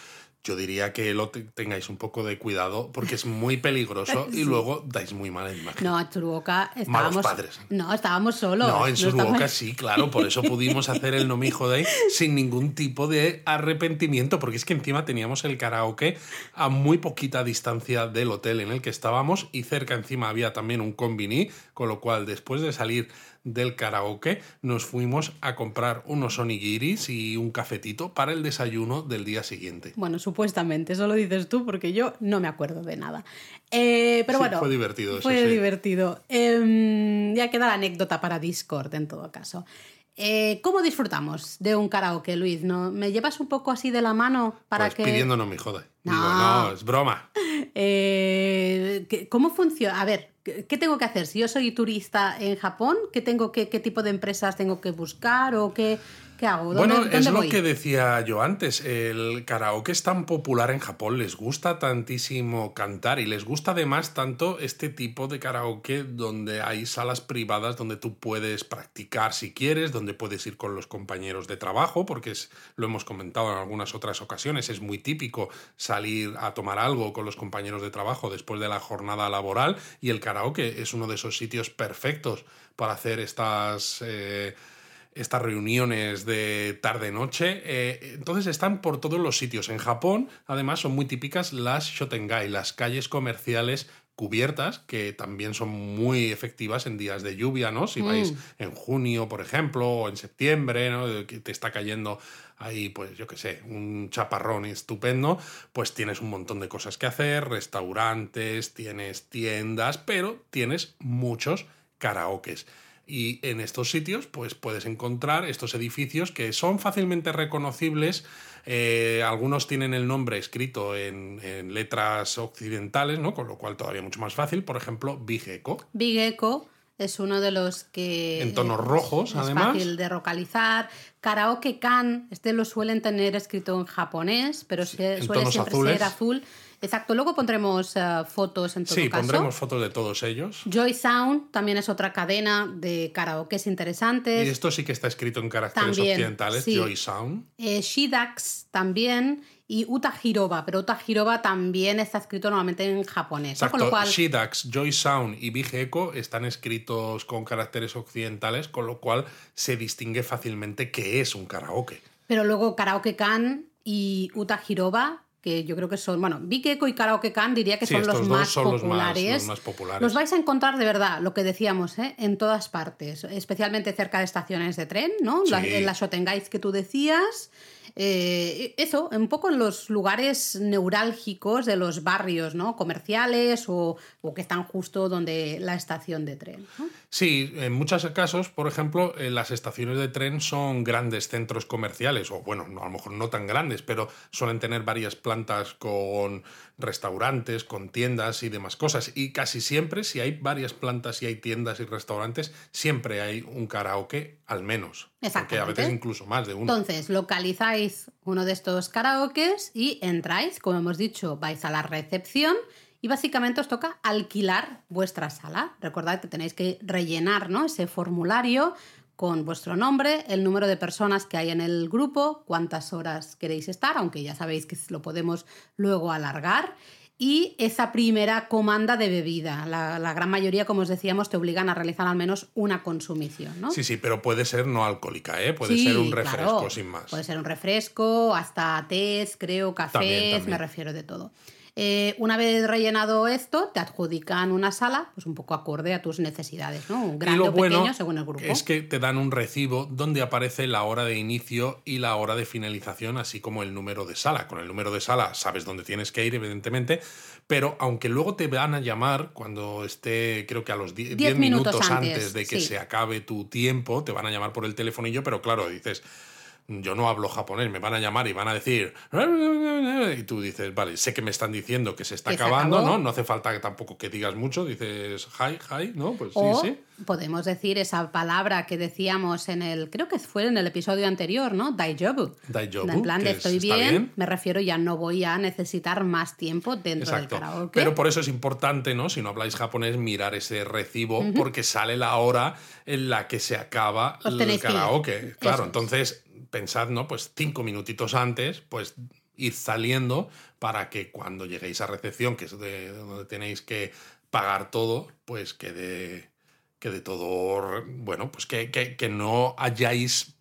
[SPEAKER 1] yo diría que lo tengáis un poco de cuidado porque es muy peligroso (laughs) y luego dais muy mala imagen.
[SPEAKER 2] No, en Suruoka estábamos...
[SPEAKER 1] Malos padres.
[SPEAKER 2] No, estábamos solos.
[SPEAKER 1] No, en Suruoka sí, claro, por eso pudimos hacer el No Mi ahí (laughs) sin ningún tipo de arrepentimiento, porque es que encima teníamos el karaoke a muy poquita distancia del hotel en el que estábamos y cerca encima había también un combini, con lo cual después de salir del karaoke, nos fuimos a comprar unos onigiris y un cafetito para el desayuno del día siguiente.
[SPEAKER 2] Bueno, supuestamente, eso lo dices tú porque yo no me acuerdo de nada. Eh, pero bueno.
[SPEAKER 1] Fue divertido.
[SPEAKER 2] fue divertido. Em, ya queda la anécdota para Discord en todo caso. Eh, ¿Cómo disfrutamos de un karaoke, Luis? ¿No? ¿Me llevas un poco así de la mano para
[SPEAKER 1] pues
[SPEAKER 2] que...?
[SPEAKER 1] pidiendo no me jodas. No. es broma. (laughs)
[SPEAKER 2] Eh, ¿Cómo funciona? A ver, ¿qué tengo que hacer? Si yo soy turista en Japón, ¿qué, tengo que, qué tipo de empresas tengo que buscar o qué, ¿Qué hago?
[SPEAKER 1] bueno, es lo que decía yo antes. El karaoke es tan popular en Japón, les gusta tantísimo cantar y les gusta además tanto este tipo de karaoke donde hay salas privadas donde tú puedes practicar si quieres, donde puedes ir con los compañeros de trabajo, porque es, lo hemos comentado en algunas otras ocasiones, es muy típico salir a tomar algo con los compañeros de trabajo después de la jornada laboral y el karaoke es uno de esos sitios perfectos para hacer estas... Eh, estas reuniones de tarde-noche. Eh, entonces están por todos los sitios. En Japón, además, son muy típicas las shotengai, las calles comerciales cubiertas, que también son muy efectivas en días de lluvia, ¿no? Si vais mm. en junio, por ejemplo, o en septiembre, ¿no? Que te está cayendo ahí, pues yo qué sé, un chaparrón estupendo, pues tienes un montón de cosas que hacer, restaurantes, tienes tiendas, pero tienes muchos karaokes. Y en estos sitios, pues puedes encontrar estos edificios que son fácilmente reconocibles. Eh, algunos tienen el nombre escrito en, letras occidentales, ¿no? Con lo cual todavía mucho más fácil. Por ejemplo, Big Echo.
[SPEAKER 2] Big Echo es uno de los que.
[SPEAKER 1] En tonos rojos,
[SPEAKER 2] es
[SPEAKER 1] además.
[SPEAKER 2] fácil de localizar. Karaoke Kan, este lo suelen tener escrito en japonés, pero suele siempre ser azul Exacto, luego pondremos eh, fotos en todo
[SPEAKER 1] Sí,
[SPEAKER 2] caso.
[SPEAKER 1] pondremos fotos de todos ellos.
[SPEAKER 2] Joy Sound también es otra cadena de karaokes interesantes.
[SPEAKER 1] Y esto sí que está escrito en caracteres
[SPEAKER 2] También,
[SPEAKER 1] occidentales,
[SPEAKER 2] sí.
[SPEAKER 1] Joy Sound.
[SPEAKER 2] Eh, Shidax también y Uta Hiroba, pero Uta Hiroba también está escrito normalmente en japonés. ¿no? Con
[SPEAKER 1] Exacto,
[SPEAKER 2] lo cual,
[SPEAKER 1] Shidax, Joy Sound y Big Echo están escritos con caracteres occidentales, con lo cual se distingue fácilmente qué es un karaoke.
[SPEAKER 2] pero luego Karaoke Kan y Uta Hiroba, que yo creo que son, bueno, Big Echo y Karaoke Kan diría que
[SPEAKER 1] Sí,
[SPEAKER 2] son los más
[SPEAKER 1] son los más-
[SPEAKER 2] populares.
[SPEAKER 1] los más populares.
[SPEAKER 2] Los vais a encontrar de verdad, lo que decíamos, ¿eh? en todas partes, especialmente cerca de estaciones de tren, ¿no?
[SPEAKER 1] Sí.
[SPEAKER 2] en las Shotengais que tú decías. Eh, eso, un poco en los lugares neurálgicos de los barrios, ¿no? Comerciales o, o que están justo donde la estación de tren.
[SPEAKER 1] Sí, en muchos casos, por ejemplo, eh, las estaciones de tren son grandes centros comerciales, o bueno, no, a lo mejor no tan grandes, pero suelen tener varias plantas con restaurantes, con tiendas y demás cosas. Y casi siempre, si hay varias plantas y hay tiendas y restaurantes, siempre hay un karaoke al menos. Porque a veces incluso más de uno.
[SPEAKER 2] Entonces, localizáis uno de estos karaokes y entráis, como hemos dicho, vais a la recepción y básicamente os toca alquilar vuestra sala. Recordad que tenéis que rellenar ¿no? ese formulario con vuestro nombre, el número de personas que hay en el grupo, cuántas horas queréis estar, aunque ya sabéis que lo podemos luego alargar. Y esa primera comanda de bebida. La, la gran mayoría, como os decíamos, te obligan a realizar al menos una consumición. ¿no?
[SPEAKER 1] Sí, sí, pero puede ser no alcohólica, ¿eh? Puede
[SPEAKER 2] Sí,
[SPEAKER 1] ser un refresco
[SPEAKER 2] claro.
[SPEAKER 1] sin más.
[SPEAKER 2] Puede ser un refresco, hasta tés, creo, cafés,
[SPEAKER 1] También, también.
[SPEAKER 2] me refiero de todo. Eh, una vez rellenado esto, te adjudican una sala, pues un poco acorde a tus necesidades, ¿no? Grande o
[SPEAKER 1] bueno
[SPEAKER 2] pequeño, según el grupo.
[SPEAKER 1] es que te dan un recibo donde aparece la hora de inicio y la hora de finalización, así como el número de sala. Con el número de sala sabes dónde tienes que ir, evidentemente, pero aunque luego te van a llamar cuando esté, creo que a los 10
[SPEAKER 2] Diez
[SPEAKER 1] minutos,
[SPEAKER 2] minutos
[SPEAKER 1] antes,
[SPEAKER 2] antes,
[SPEAKER 1] de que
[SPEAKER 2] sí.
[SPEAKER 1] se acabe tu tiempo, te van a llamar por el telefonillo, pero claro, dices... Yo no hablo japonés, me van a llamar y van a decir. Y tú dices, vale, sé que me están diciendo que se está acabando,
[SPEAKER 2] acabó.
[SPEAKER 1] ¿no? No hace falta que tampoco que digas mucho, dices hi, hi, ¿no? Pues
[SPEAKER 2] o
[SPEAKER 1] sí, sí.
[SPEAKER 2] podemos decir esa palabra que decíamos en el, creo que fue en el episodio anterior, ¿no? Daijobu.
[SPEAKER 1] Daijobu,
[SPEAKER 2] En plan de
[SPEAKER 1] es-
[SPEAKER 2] estoy bien,
[SPEAKER 1] bien.
[SPEAKER 2] me refiero ya no voy a necesitar más tiempo dentro
[SPEAKER 1] Exacto.
[SPEAKER 2] del karaoke.
[SPEAKER 1] Pero por eso es importante, ¿no? Si no habláis japonés, mirar ese recibo, porque sale la hora en la que se acaba el karaoke. Claro, entonces pensad, ¿no? Pues cinco minutitos antes, pues ir saliendo para que cuando lleguéis a recepción, que es de donde tenéis que pagar todo, pues quede, quede todo, bueno, pues que, que- que no hayáis,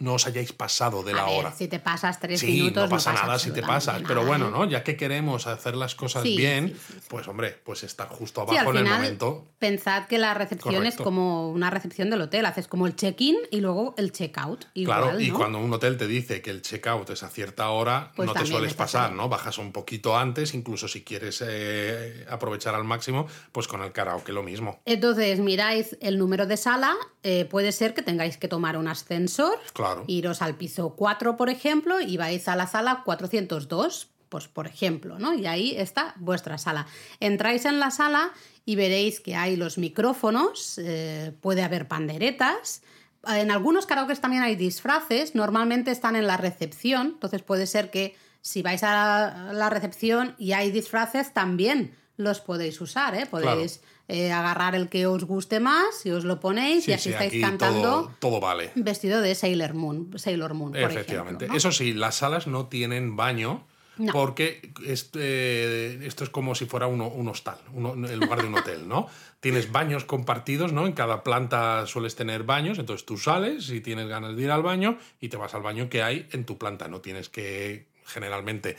[SPEAKER 1] no os hayáis pasado de
[SPEAKER 2] A
[SPEAKER 1] la
[SPEAKER 2] ver,
[SPEAKER 1] hora.
[SPEAKER 2] Si te pasas tres
[SPEAKER 1] Sí,
[SPEAKER 2] minutos,
[SPEAKER 1] no pasa nada si te pasas, pero bueno,
[SPEAKER 2] ¿eh?
[SPEAKER 1] ¿no? Ya que queremos hacer las cosas
[SPEAKER 2] Sí,
[SPEAKER 1] bien,
[SPEAKER 2] sí,
[SPEAKER 1] pues hombre, pues estar justo abajo
[SPEAKER 2] al
[SPEAKER 1] en el momento.
[SPEAKER 2] pensad que la recepción es como una recepción del hotel. Haces como el check-in y luego el check-out.
[SPEAKER 1] Claro, y
[SPEAKER 2] ¿no?
[SPEAKER 1] cuando un hotel te dice que el checkout es a cierta hora,
[SPEAKER 2] Pues
[SPEAKER 1] no te sueles pasar. ¿no? Bajas un poquito antes, incluso si quieres eh, aprovechar al máximo, pues con el karaoke lo mismo.
[SPEAKER 2] Entonces miráis el número de sala. eh, puede ser que tengáis que tomar un ascensor,
[SPEAKER 1] Claro.
[SPEAKER 2] Iros al piso 4, por ejemplo, y vais a la sala 402. Pues por ejemplo, ¿no? Y ahí está vuestra sala. Entráis en la sala y veréis que hay los micrófonos, eh, puede haber panderetas. En algunos karaokes también hay disfraces, normalmente están en la recepción, entonces puede ser que si vais a la recepción y hay disfraces, también los podéis usar, ¿eh? Podéis eh, agarrar el que os guste más y os lo ponéis
[SPEAKER 1] Sí,
[SPEAKER 2] y así
[SPEAKER 1] sí,
[SPEAKER 2] estáis cantando
[SPEAKER 1] todo, todo vale.
[SPEAKER 2] vestido de Sailor Moon, Sailor Moon por
[SPEAKER 1] Efectivamente.
[SPEAKER 2] ejemplo, ¿no?
[SPEAKER 1] Eso sí, las salas no tienen baño.
[SPEAKER 2] No.
[SPEAKER 1] Porque este, esto es como si fuera uno- un hostal, uno- en lugar de un hotel, ¿no? (laughs) Tienes baños compartidos, ¿no? En cada planta sueles tener baños, entonces tú sales si tienes ganas de ir al baño y te vas al baño que hay en tu planta. No tienes que, generalmente,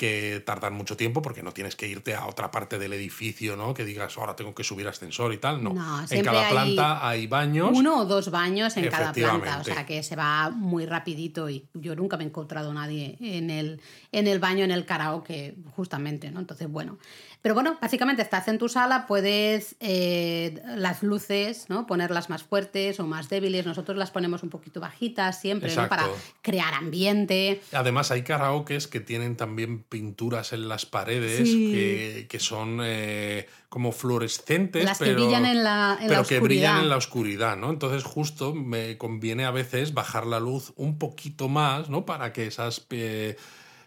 [SPEAKER 1] que tardar mucho tiempo porque no tienes que irte a otra parte del edificio, ¿no? Que digas, ahora tengo que subir ascensor y tal. No.
[SPEAKER 2] No,
[SPEAKER 1] en cada
[SPEAKER 2] hay
[SPEAKER 1] planta hay baños.
[SPEAKER 2] Uno o dos baños en cada planta, o sea que se va muy rapidito y yo nunca me he encontrado nadie en el, en el baño, en el karaoke, justamente, ¿no? Entonces, bueno. Pero bueno, básicamente estás en tu sala, puedes eh, las luces, ¿no? Ponerlas más fuertes o más débiles. Nosotros las ponemos un poquito bajitas siempre, ¿no? Para crear ambiente.
[SPEAKER 1] Además, hay karaokes que tienen también pinturas en las paredes
[SPEAKER 2] Sí.
[SPEAKER 1] que, que son eh, como fluorescentes.
[SPEAKER 2] Las que
[SPEAKER 1] pero,
[SPEAKER 2] brillan en la- en la
[SPEAKER 1] pero que brillan en la oscuridad, ¿no? Entonces, justo me conviene a veces bajar la luz un poquito más, ¿no? Para que esas. eh,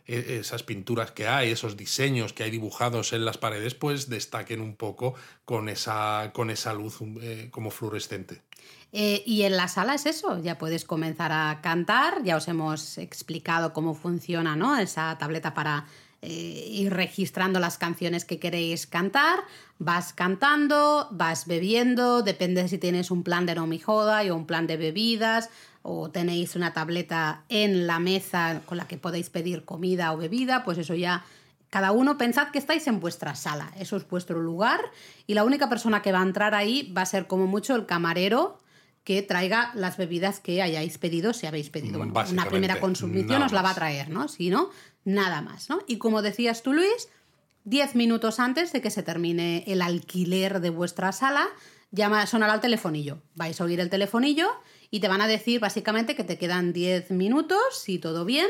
[SPEAKER 1] esas pinturas que hay, esos diseños que hay dibujados en las paredes, pues destaquen un poco con esa, con esa luz eh, como fluorescente.
[SPEAKER 2] Eh, y en la sala es eso, ya puedes comenzar a cantar, ya os hemos explicado cómo funciona ¿no? esa tableta para eh, ir registrando las canciones que queréis cantar, vas cantando, vas bebiendo, depende si tienes un plan de no mi joda o un plan de bebidas, o tenéis una tableta en la mesa con la que podéis pedir comida o bebida, pues eso ya cada uno pensad que estáis en vuestra sala, eso es vuestro lugar y la única persona que va a entrar ahí va a ser como mucho el camarero que traiga las bebidas que hayáis pedido, si habéis pedido. Bueno, una primera consumición os la va a traer, ¿no? Si no, nada más, ¿no? Y como decías tú, Luis, 10 minutos antes de que se termine el alquiler de vuestra sala, llama, sonará el telefonillo. Vais a oír el telefonillo y te van a decir básicamente que te quedan 10 minutos, y todo bien.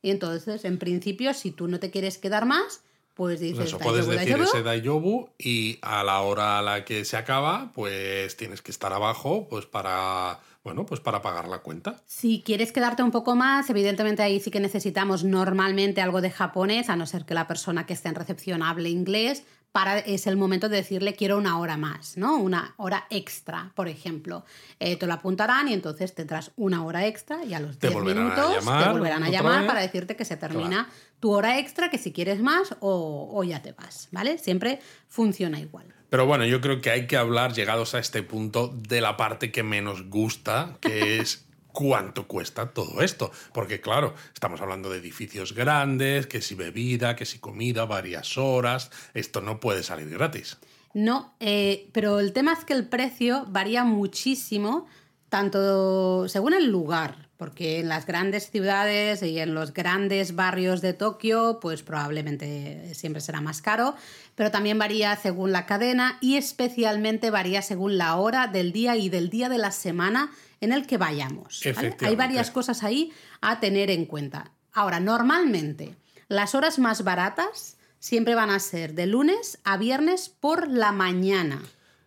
[SPEAKER 2] Y entonces, en principio, si tú no te quieres quedar más, pues dices...
[SPEAKER 1] Pues eso,
[SPEAKER 2] "Dayobu,
[SPEAKER 1] puedes decir
[SPEAKER 2] dayobu".
[SPEAKER 1] ese Dayobu y a la hora a la que se acaba, pues tienes que estar abajo pues para, bueno, pues para pagar la cuenta.
[SPEAKER 2] Si quieres quedarte un poco más, evidentemente ahí sí que necesitamos normalmente algo de japonés, a no ser que la persona que esté en recepción hable inglés, para, es el momento de decirle quiero una hora más, ¿no? Una hora extra, por ejemplo. Eh, te lo apuntarán y entonces tendrás una hora extra y a los
[SPEAKER 1] Te
[SPEAKER 2] 10
[SPEAKER 1] volverán a
[SPEAKER 2] minutos
[SPEAKER 1] llamar
[SPEAKER 2] te volverán a llamar
[SPEAKER 1] vez.
[SPEAKER 2] para decirte que se termina tu hora extra, que si quieres más o, o ya te vas, ¿vale? Siempre funciona igual.
[SPEAKER 1] Pero bueno, yo creo que hay que hablar, llegados a este punto, de la parte que menos gusta, que (laughs) es cuánto cuesta todo esto. Porque claro, estamos hablando de edificios grandes, que si bebida, que si comida, varias horas. Esto no puede salir gratis.
[SPEAKER 2] No, eh, pero el tema es que el precio varía muchísimo, tanto según el lugar, porque en las grandes ciudades y en los grandes barrios de Tokio, pues probablemente siempre será más caro, pero también varía según la cadena y especialmente varía según la hora del día y del día de la semana en el que vayamos. ¿vale? Hay varias cosas ahí a tener en cuenta. Ahora, normalmente, las horas más baratas siempre van a ser de lunes a viernes por la mañana.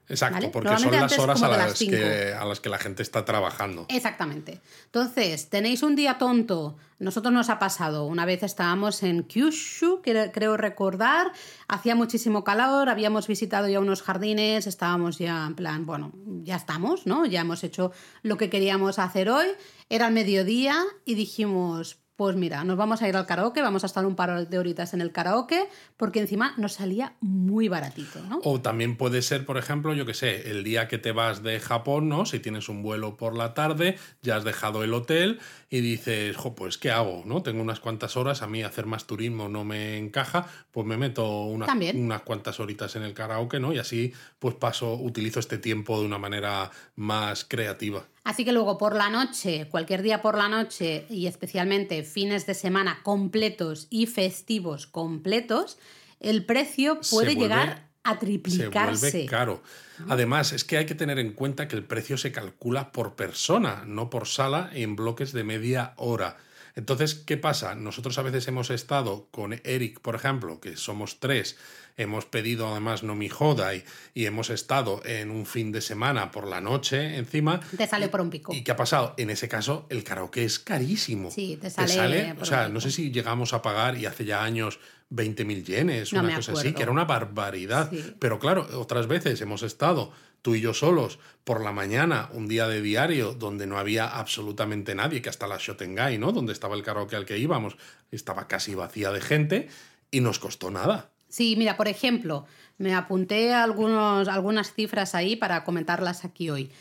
[SPEAKER 1] Exacto,
[SPEAKER 2] ¿Vale?
[SPEAKER 1] porque son las horas a
[SPEAKER 2] las
[SPEAKER 1] las, que, a las que la gente está trabajando.
[SPEAKER 2] Exactamente. Entonces, tenéis un día tonto. Nosotros nos ha pasado. Una vez estábamos en Kyushu, que creo recordar. Hacía muchísimo calor, habíamos visitado ya unos jardines, estábamos ya en plan, bueno, ya estamos, ¿no? Ya hemos hecho lo que queríamos hacer hoy. Era el mediodía y dijimos, pues mira, nos vamos a ir al karaoke, vamos a estar un par de horitas en el karaoke, porque encima nos salía muy baratito, ¿no?
[SPEAKER 1] O también puede ser, por ejemplo, yo que sé, el día que te vas de Japón, ¿no? Si tienes un vuelo por la tarde, ya has dejado el hotel y dices, jo, pues ¿qué hago? ¿No? Tengo unas cuantas horas, a mí hacer más turismo no me encaja, pues me meto una- unas cuantas horitas en el karaoke, ¿no? Y así pues paso, utilizo este tiempo de una manera más creativa.
[SPEAKER 2] Así que luego por la noche, cualquier día por la noche y especialmente fines de semana completos y festivos completos, el precio
[SPEAKER 1] Se
[SPEAKER 2] puede
[SPEAKER 1] vuelve-
[SPEAKER 2] llegar a
[SPEAKER 1] Se
[SPEAKER 2] triplicarse.
[SPEAKER 1] vuelve caro. Además, es que hay que tener en cuenta que el precio se calcula por persona, no por sala, en bloques de media hora. Entonces, ¿qué pasa? Nosotros a veces hemos estado con Eric, por ejemplo, que somos tres, hemos pedido además no mi joda y, y hemos estado en un fin de semana por la noche encima.
[SPEAKER 2] Te sale por un pico.
[SPEAKER 1] ¿Y qué ha pasado? En ese caso, el karaoke es carísimo.
[SPEAKER 2] Sí, te sale por
[SPEAKER 1] o sea,
[SPEAKER 2] un
[SPEAKER 1] no sé si llegamos a pagar, y hace ya años, 20.000 yenes,
[SPEAKER 2] No
[SPEAKER 1] una cosa así, que era una barbaridad.
[SPEAKER 2] Sí.
[SPEAKER 1] Pero claro, otras veces hemos estado tú y yo solos por la mañana, un día de diario, donde no había absolutamente nadie, que hasta la Shotengai, ¿no? Donde estaba el karaoke al que íbamos, estaba casi vacía de gente y nos costó nada.
[SPEAKER 2] Sí, mira, por ejemplo, me apunté algunos, algunas cifras ahí para comentarlas aquí hoy.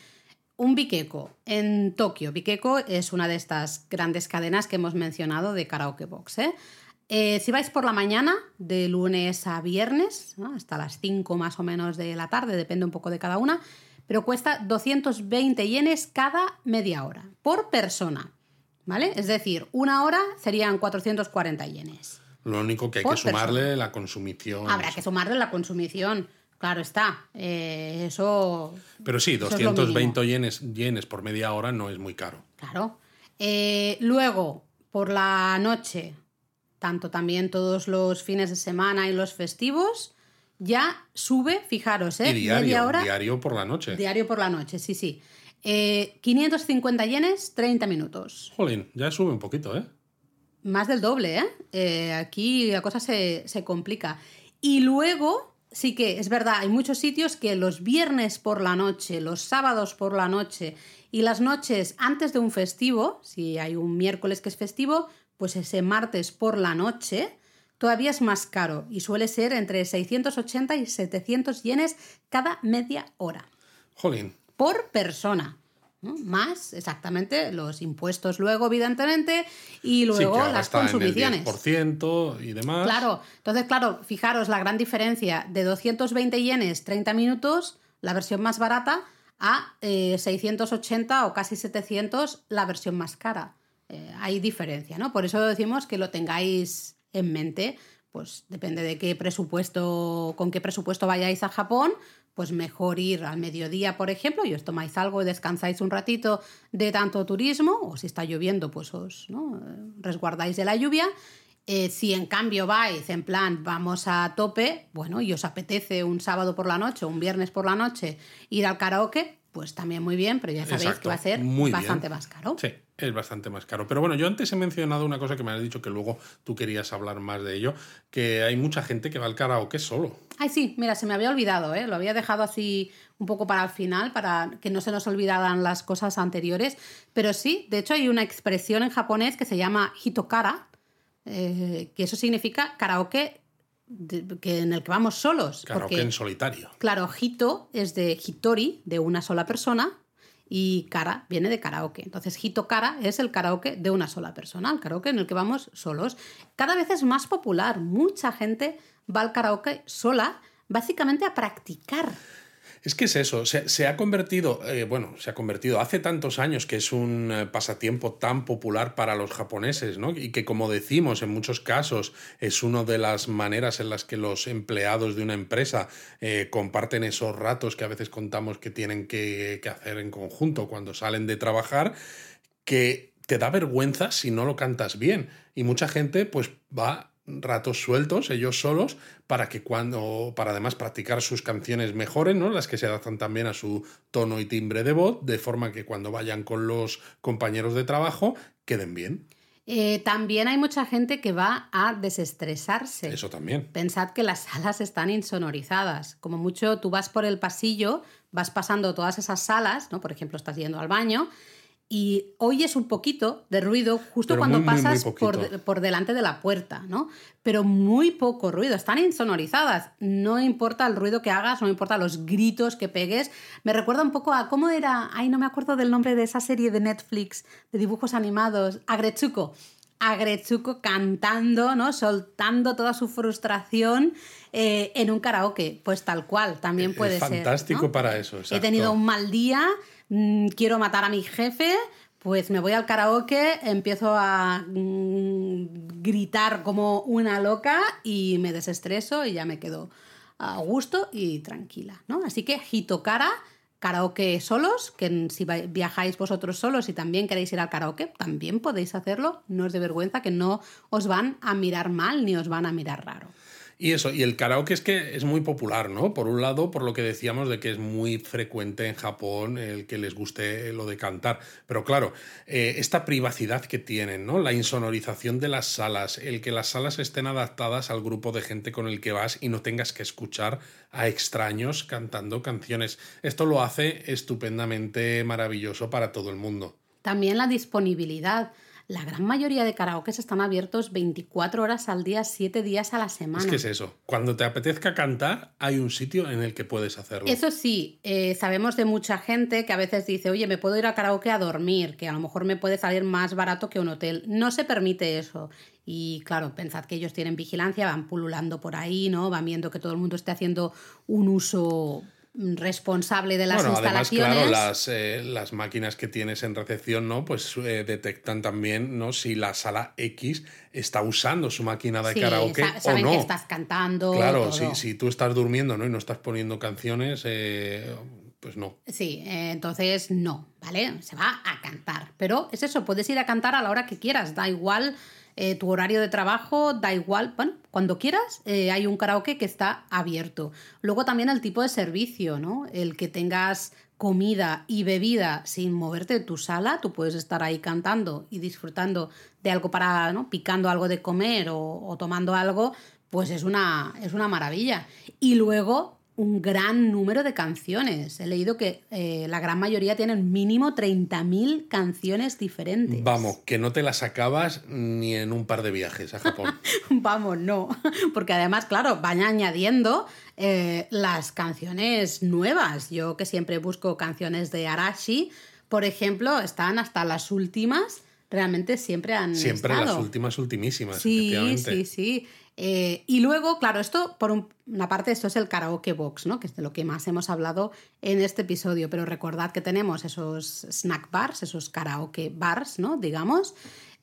[SPEAKER 2] Un Bikeko en Tokio. Bikeko es una de estas grandes cadenas que hemos mencionado de karaoke box. ¿eh? Eh, si vais por la mañana, de lunes a viernes, ¿no? hasta las 5 más o menos de la tarde, depende un poco de cada una, pero cuesta 220 yenes cada media hora, por persona. ¿Vale? Es decir, una hora serían 440 yenes.
[SPEAKER 1] Lo único que hay
[SPEAKER 2] Por
[SPEAKER 1] que sumarle la consumición.
[SPEAKER 2] Habrá que sumarle la consumición. Claro está. Eh, eso.
[SPEAKER 1] Pero sí,
[SPEAKER 2] eso es lo
[SPEAKER 1] 220 yenes, yenes por media hora no es muy caro.
[SPEAKER 2] Claro. Eh, luego, por la noche, tanto también todos los fines de semana y los festivos, ya sube, fijaros, ¿eh?
[SPEAKER 1] y diario,
[SPEAKER 2] Media hora.
[SPEAKER 1] diario por la noche.
[SPEAKER 2] Diario por la noche, sí, sí. Eh, 550 yenes, 30 minutos.
[SPEAKER 1] Jolín, ya sube un poquito, ¿eh?
[SPEAKER 2] más del doble, ¿eh? Eh, aquí la cosa se, se complica. Y luego, sí que es verdad, hay muchos sitios que los viernes por la noche, los sábados por la noche y las noches antes de un festivo, si hay un miércoles que es festivo, pues ese martes por la noche, todavía es más caro y suele ser entre 680 y 700 yenes cada media hora.
[SPEAKER 1] Jolín.
[SPEAKER 2] Por persona. ¿no? Más exactamente los impuestos luego, evidentemente, y luego
[SPEAKER 1] sí,
[SPEAKER 2] las
[SPEAKER 1] está en el
[SPEAKER 2] consumiciones.
[SPEAKER 1] 10% y demás.
[SPEAKER 2] Claro, entonces, claro, fijaros la gran diferencia de 220 yenes 30 minutos, la versión más barata, a eh, 680 o casi 700 la versión más cara. Eh, hay diferencia, ¿no? Por eso decimos que lo tengáis en mente. Pues depende de qué presupuesto, con qué presupuesto vayáis a Japón, pues mejor ir al mediodía, por ejemplo, y os tomáis algo y descansáis un ratito de tanto turismo, o si está lloviendo, pues os ¿no? resguardáis de la lluvia. Eh, si en cambio vais en plan vamos a tope, bueno, y os apetece un sábado por la noche o un viernes por la noche ir al karaoke, pues también muy bien, pero ya sabéis
[SPEAKER 1] Exacto,
[SPEAKER 2] que va a ser
[SPEAKER 1] muy
[SPEAKER 2] bastante
[SPEAKER 1] bien.
[SPEAKER 2] más caro.
[SPEAKER 1] Sí, es bastante más caro. Pero bueno, yo antes he mencionado una cosa que me has dicho que luego tú querías hablar más de ello, que hay mucha gente que va al karaoke solo.
[SPEAKER 2] Ay, sí, mira, se me había olvidado, ¿eh? lo había dejado así un poco para el final, para que no se nos olvidaran las cosas anteriores. Pero sí, de hecho hay una expresión en japonés que se llama hitokara, eh, que eso significa karaoke de- que en el que vamos solos.
[SPEAKER 1] Karaoke
[SPEAKER 2] porque,
[SPEAKER 1] en solitario.
[SPEAKER 2] claro, hito es de hitori, de una sola persona, y kara viene de karaoke. Entonces, hitokara es el karaoke de una sola persona, el karaoke en el que vamos solos. Cada vez es más popular, mucha gente va al karaoke sola, básicamente a practicar.
[SPEAKER 1] Es que es eso, se, ha convertido, eh, bueno, se ha convertido hace tantos años que es un eh, pasatiempo tan popular para los japoneses, ¿no? Y que como decimos en muchos casos es una de las maneras en las que los empleados de una empresa eh, comparten esos ratos que a veces contamos que tienen que, que hacer en conjunto cuando salen de trabajar, que te da vergüenza si no lo cantas bien. Y mucha gente pues va ratos sueltos, ellos solos, para que cuando, para además practicar sus canciones mejores, ¿no? Las que se adaptan también a su tono y timbre de voz, de forma que cuando vayan con los compañeros de trabajo queden bien.
[SPEAKER 2] Eh, también hay mucha gente que va a desestresarse.
[SPEAKER 1] Eso también.
[SPEAKER 2] Pensad que las salas están insonorizadas. Como mucho, tú vas por el pasillo, vas pasando todas esas salas, ¿no? Por ejemplo, estás yendo al baño y oyes un poquito de ruido justo
[SPEAKER 1] Pero
[SPEAKER 2] cuando
[SPEAKER 1] muy, muy, muy
[SPEAKER 2] pasas por, por delante de la puerta, ¿no? Pero muy poco ruido, están insonorizadas. No importa el ruido que hagas, no importa los gritos que pegues. Me recuerda un poco a cómo era, ay, no me acuerdo del nombre de esa serie de Netflix de dibujos animados, Agretsuko. Agretsuko cantando, ¿no? Soltando toda su frustración eh, en un karaoke. Pues tal cual, también puede
[SPEAKER 1] es
[SPEAKER 2] ser.
[SPEAKER 1] fantástico
[SPEAKER 2] ¿no?
[SPEAKER 1] para eso.
[SPEAKER 2] He
[SPEAKER 1] exacto.
[SPEAKER 2] tenido un mal día, mm, quiero matar a mi jefe, pues me voy al karaoke, empiezo a mm, gritar como una loca y me desestreso y ya me quedo a gusto y tranquila, ¿no? Así que Hitokara, karaoke solos, que si viajáis vosotros solos y también queréis ir al karaoke, también podéis hacerlo, no es de vergüenza que no os van a mirar mal ni os van a mirar raro.
[SPEAKER 1] Y eso, y el karaoke es que es muy popular, ¿no? Por un lado, por lo que decíamos de que es muy frecuente en Japón el que les guste lo de cantar. Pero claro, eh, esta privacidad que tienen, ¿no? La insonorización de las salas, el que las salas estén adaptadas al grupo de gente con el que vas y no tengas que escuchar a extraños cantando canciones. Esto lo hace estupendamente maravilloso para todo el mundo.
[SPEAKER 2] También la disponibilidad. La gran mayoría de karaokes están abiertos 24 horas al día, 7 días a la semana.
[SPEAKER 1] Es que es eso. Cuando te apetezca cantar, hay un sitio en el que puedes hacerlo.
[SPEAKER 2] Eso sí, eh, sabemos de mucha gente que a veces dice, oye, me puedo ir a karaoke a dormir, que a lo mejor me puede salir más barato que un hotel. No se permite eso. Y claro, pensad que ellos tienen vigilancia, van pululando por ahí, ¿no? Van viendo que todo el mundo esté haciendo un uso responsable de las
[SPEAKER 1] bueno, además,
[SPEAKER 2] instalaciones.
[SPEAKER 1] claro, las, eh, las máquinas que tienes en recepción, ¿no? Pues eh, detectan también, ¿no? Si la sala X está usando su máquina de
[SPEAKER 2] Sí,
[SPEAKER 1] karaoke
[SPEAKER 2] sa-
[SPEAKER 1] o
[SPEAKER 2] saben
[SPEAKER 1] no.
[SPEAKER 2] que estás cantando.
[SPEAKER 1] Claro, si, si tú estás durmiendo, ¿no? Y no estás poniendo canciones, eh, pues no.
[SPEAKER 2] Sí, eh, entonces no, ¿vale? Se va a cantar. Pero es eso, puedes ir a cantar a la hora que quieras, da igual eh, tu horario de trabajo, da igual, bueno, cuando quieras eh, hay un karaoke que está abierto. Luego también el tipo de servicio, ¿no? El que tengas comida y bebida sin moverte de tu sala, tú puedes estar ahí cantando y disfrutando de algo para, ¿no? Picando algo de comer o, o tomando algo, pues es una, es una maravilla. Y luego un gran número de canciones. He leído que eh, la gran mayoría tienen mínimo 30.000 canciones diferentes.
[SPEAKER 1] Vamos, que no te las acabas ni en un par de viajes a Japón. (laughs)
[SPEAKER 2] Vamos, no. Porque además, claro, van añadiendo eh, las canciones nuevas. Yo que siempre busco canciones de Arashi, por ejemplo, están hasta las últimas. Realmente siempre han
[SPEAKER 1] Siempre
[SPEAKER 2] estado.
[SPEAKER 1] las últimas, ultimísimas,
[SPEAKER 2] Sí, sí, sí. Eh, y luego, claro, esto, por un- una parte, esto es el karaoke box, ¿no? Que es de lo que más hemos hablado en este episodio. Pero recordad que tenemos esos snack bars, esos karaoke bars, ¿no? Digamos.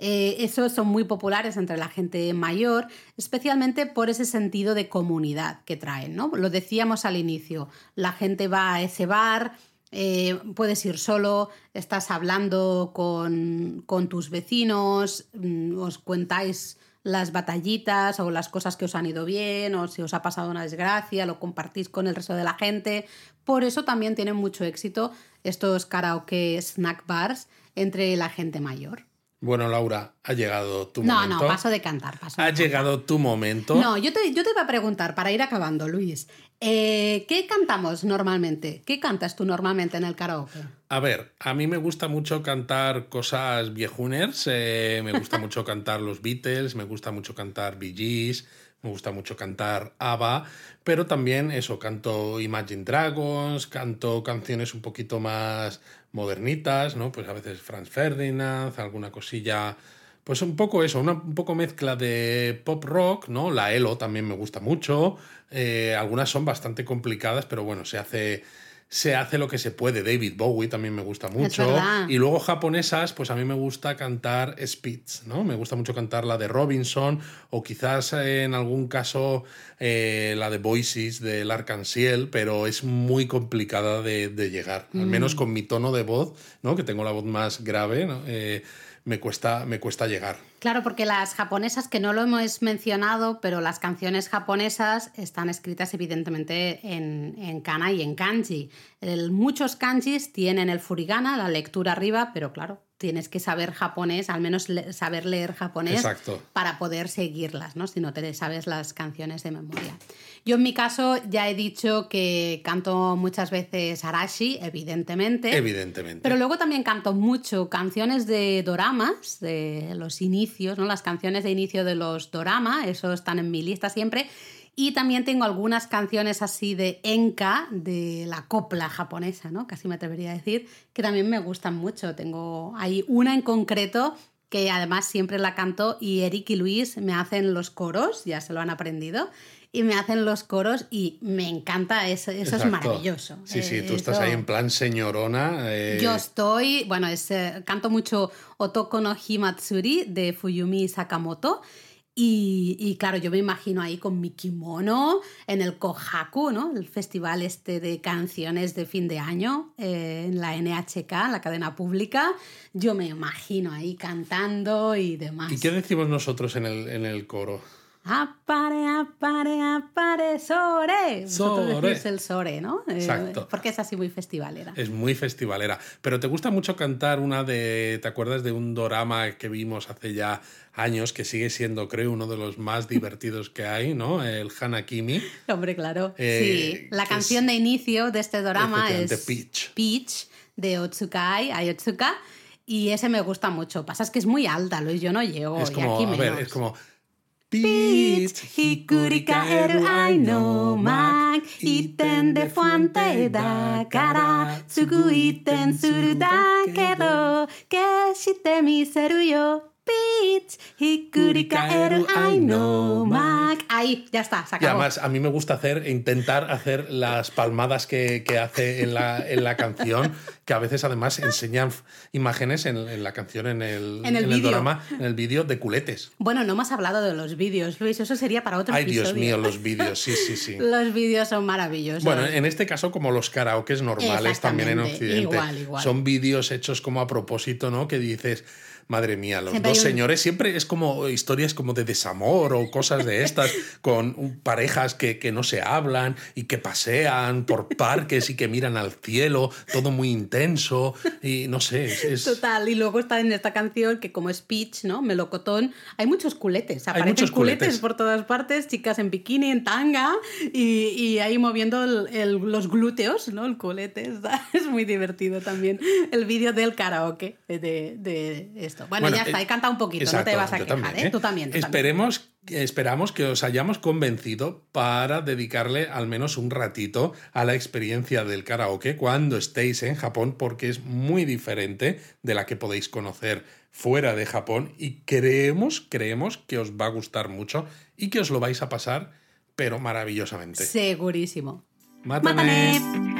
[SPEAKER 2] Eh, esos son muy populares entre la gente mayor, especialmente por ese sentido de comunidad que traen, ¿no? Lo decíamos al inicio, la gente va a ese bar, eh, puedes ir solo, estás hablando con, con tus vecinos, mm, os cuentáis las batallitas o las cosas que os han ido bien o si os ha pasado una desgracia, lo compartís con el resto de la gente. Por eso también tienen mucho éxito estos karaoke snack bars entre la gente mayor.
[SPEAKER 1] Bueno, Laura, ha llegado tu
[SPEAKER 2] No,
[SPEAKER 1] momento.
[SPEAKER 2] no, paso de cantar, paso de
[SPEAKER 1] Ha
[SPEAKER 2] cantar.
[SPEAKER 1] llegado tu momento.
[SPEAKER 2] No, yo te, yo te iba a preguntar, para ir acabando, Luis, eh, ¿qué cantamos normalmente? ¿Qué cantas tú normalmente en el karaoke?
[SPEAKER 1] A ver, a mí me gusta mucho cantar cosas viejuners, eh, me gusta mucho (laughs) cantar los Beatles, me gusta mucho cantar Bee Gees, me gusta mucho cantar ABBA, pero también eso, canto Imagine Dragons, canto canciones un poquito más modernitas, ¿no? Pues a veces Franz Ferdinand, alguna cosilla, pues un poco eso, una un poco mezcla de pop rock, ¿no? La Elo también me gusta mucho, eh, algunas son bastante complicadas, pero bueno, se hace se hace lo que se puede. David Bowie también me gusta mucho. Y luego japonesas, pues a mí me gusta cantar Spitz, ¿no? Me gusta mucho cantar la de Robinson o quizás eh, en algún caso eh, la de Voices de L'Arc-en-Ciel, pero es muy complicada de, de llegar. Al menos con mi tono de voz, ¿no? Que tengo la voz más grave, ¿no? Eh, me, cuesta, me cuesta llegar.
[SPEAKER 2] Claro, porque las japonesas, que no lo hemos mencionado, pero las canciones japonesas están escritas evidentemente en, en kana y en kanji. El- muchos kanjis tienen el furigana, la lectura arriba, pero claro, tienes que saber japonés, al menos le- saber leer japonés
[SPEAKER 1] Exacto.
[SPEAKER 2] para poder seguirlas, ¿no? Si no te sabes las canciones de memoria. Yo en mi caso ya he dicho que canto muchas veces Arashi, evidentemente.
[SPEAKER 1] Evidentemente.
[SPEAKER 2] Pero luego también canto mucho canciones de doramas, de los inicios, ¿no? Las canciones de inicio de los dorama, eso están en mi lista siempre. Y también tengo algunas canciones así de enka, de la copla japonesa, ¿no? Casi me atrevería a decir, que también me gustan mucho. Tengo ahí una en concreto que además siempre la canto y Eric y Luis me hacen los coros, ya se lo han aprendido, y me hacen los coros y me encanta, eso, eso es maravilloso.
[SPEAKER 1] Sí, sí,
[SPEAKER 2] Eh,
[SPEAKER 1] tú estás
[SPEAKER 2] eso-
[SPEAKER 1] ahí en plan señorona. eh,
[SPEAKER 2] yo estoy, bueno, es, eh, canto mucho Otoko no Himatsuri de Fuyumi Sakamoto. Y, claro, yo me imagino ahí con mi kimono en el Kohaku, ¿no? El festival este de canciones de fin de año eh, en la NHK, la cadena pública. Yo me imagino ahí cantando y demás.
[SPEAKER 1] ¿Y qué decimos nosotros en el, en el coro?
[SPEAKER 2] Apare, apare, apare, sore. Vosotros
[SPEAKER 1] Sore.
[SPEAKER 2] decís el sore, ¿no? Eh,
[SPEAKER 1] Exacto.
[SPEAKER 2] porque es así muy festivalera.
[SPEAKER 1] Es muy festivalera. Pero te gusta mucho cantar una de. ¿Te acuerdas de un dorama que vimos hace ya años que sigue siendo, creo, uno de los más divertidos que hay, ¿no? El Hanakimi.
[SPEAKER 2] Hombre, claro.
[SPEAKER 1] Eh,
[SPEAKER 2] sí, la canción de inicio de este drama es
[SPEAKER 1] Peach.
[SPEAKER 2] Peach de Otsukai, Ayotsuka. Y ese me gusta mucho. Pasa es que es muy alta, Luis. Yo no llego.
[SPEAKER 1] es
[SPEAKER 2] y
[SPEAKER 1] como,
[SPEAKER 2] aquí
[SPEAKER 1] a ver,
[SPEAKER 2] menos.
[SPEAKER 1] es como.
[SPEAKER 2] Beat ひっくり返る愛のマーク一点で不安定だからすぐ一点するだけど決して見せるよ hikuri kaeru ai no mak. Ahí, ya está, se
[SPEAKER 1] Y
[SPEAKER 2] acabó.
[SPEAKER 1] además, a mí me gusta hacer, intentar hacer las palmadas que, que hace en la, en la canción, que a veces además enseñan imágenes en, en la canción, en el,
[SPEAKER 2] En el vídeo.
[SPEAKER 1] drama, en el vídeo de culetes.
[SPEAKER 2] Bueno, no hemos hablado de los vídeos, Luis. Eso sería para otro
[SPEAKER 1] Ay,
[SPEAKER 2] episodio.
[SPEAKER 1] Dios mío, los (laughs) vídeos, sí, sí, sí.
[SPEAKER 2] Los vídeos son maravillosos.
[SPEAKER 1] Bueno, en este caso, como los karaokes normales también en Occidente.
[SPEAKER 2] igual, igual.
[SPEAKER 1] Son vídeos hechos como a propósito, ¿no? Que dices, madre mía, los
[SPEAKER 2] Siempre
[SPEAKER 1] dos
[SPEAKER 2] hay un-
[SPEAKER 1] señores siempre es como historias como de desamor o cosas de estas, (laughs) con parejas que, que no se hablan y que pasean por parques y que miran al cielo, todo muy intenso y no sé, es... es-
[SPEAKER 2] Total, y luego está en esta canción que como speech, ¿no? Melocotón, hay muchos culetes,
[SPEAKER 1] Hay
[SPEAKER 2] aparecen
[SPEAKER 1] muchos
[SPEAKER 2] culetes.
[SPEAKER 1] culetes.
[SPEAKER 2] por todas partes, chicas en bikini, en tanga, y, y ahí moviendo el- el- los glúteos, ¿no? El culete, está- (laughs) es muy divertido también el vídeo del karaoke de, de esto. Bueno, ya
[SPEAKER 1] eh,
[SPEAKER 2] está, he cantado un poquito, no te vas a quejar,
[SPEAKER 1] también,
[SPEAKER 2] ¿eh?
[SPEAKER 1] ¿eh?
[SPEAKER 2] Tú también. tú también.
[SPEAKER 1] Esperemos, esperamos que os hayamos convencido para dedicarle al menos un ratito a la experiencia del karaoke cuando estéis en Japón, porque es muy diferente de la que podéis conocer fuera de Japón y creemos, creemos que os va a gustar mucho y que os lo vais a pasar, pero maravillosamente.
[SPEAKER 2] Segurísimo.
[SPEAKER 1] Mátame.
[SPEAKER 2] ¡Mátame!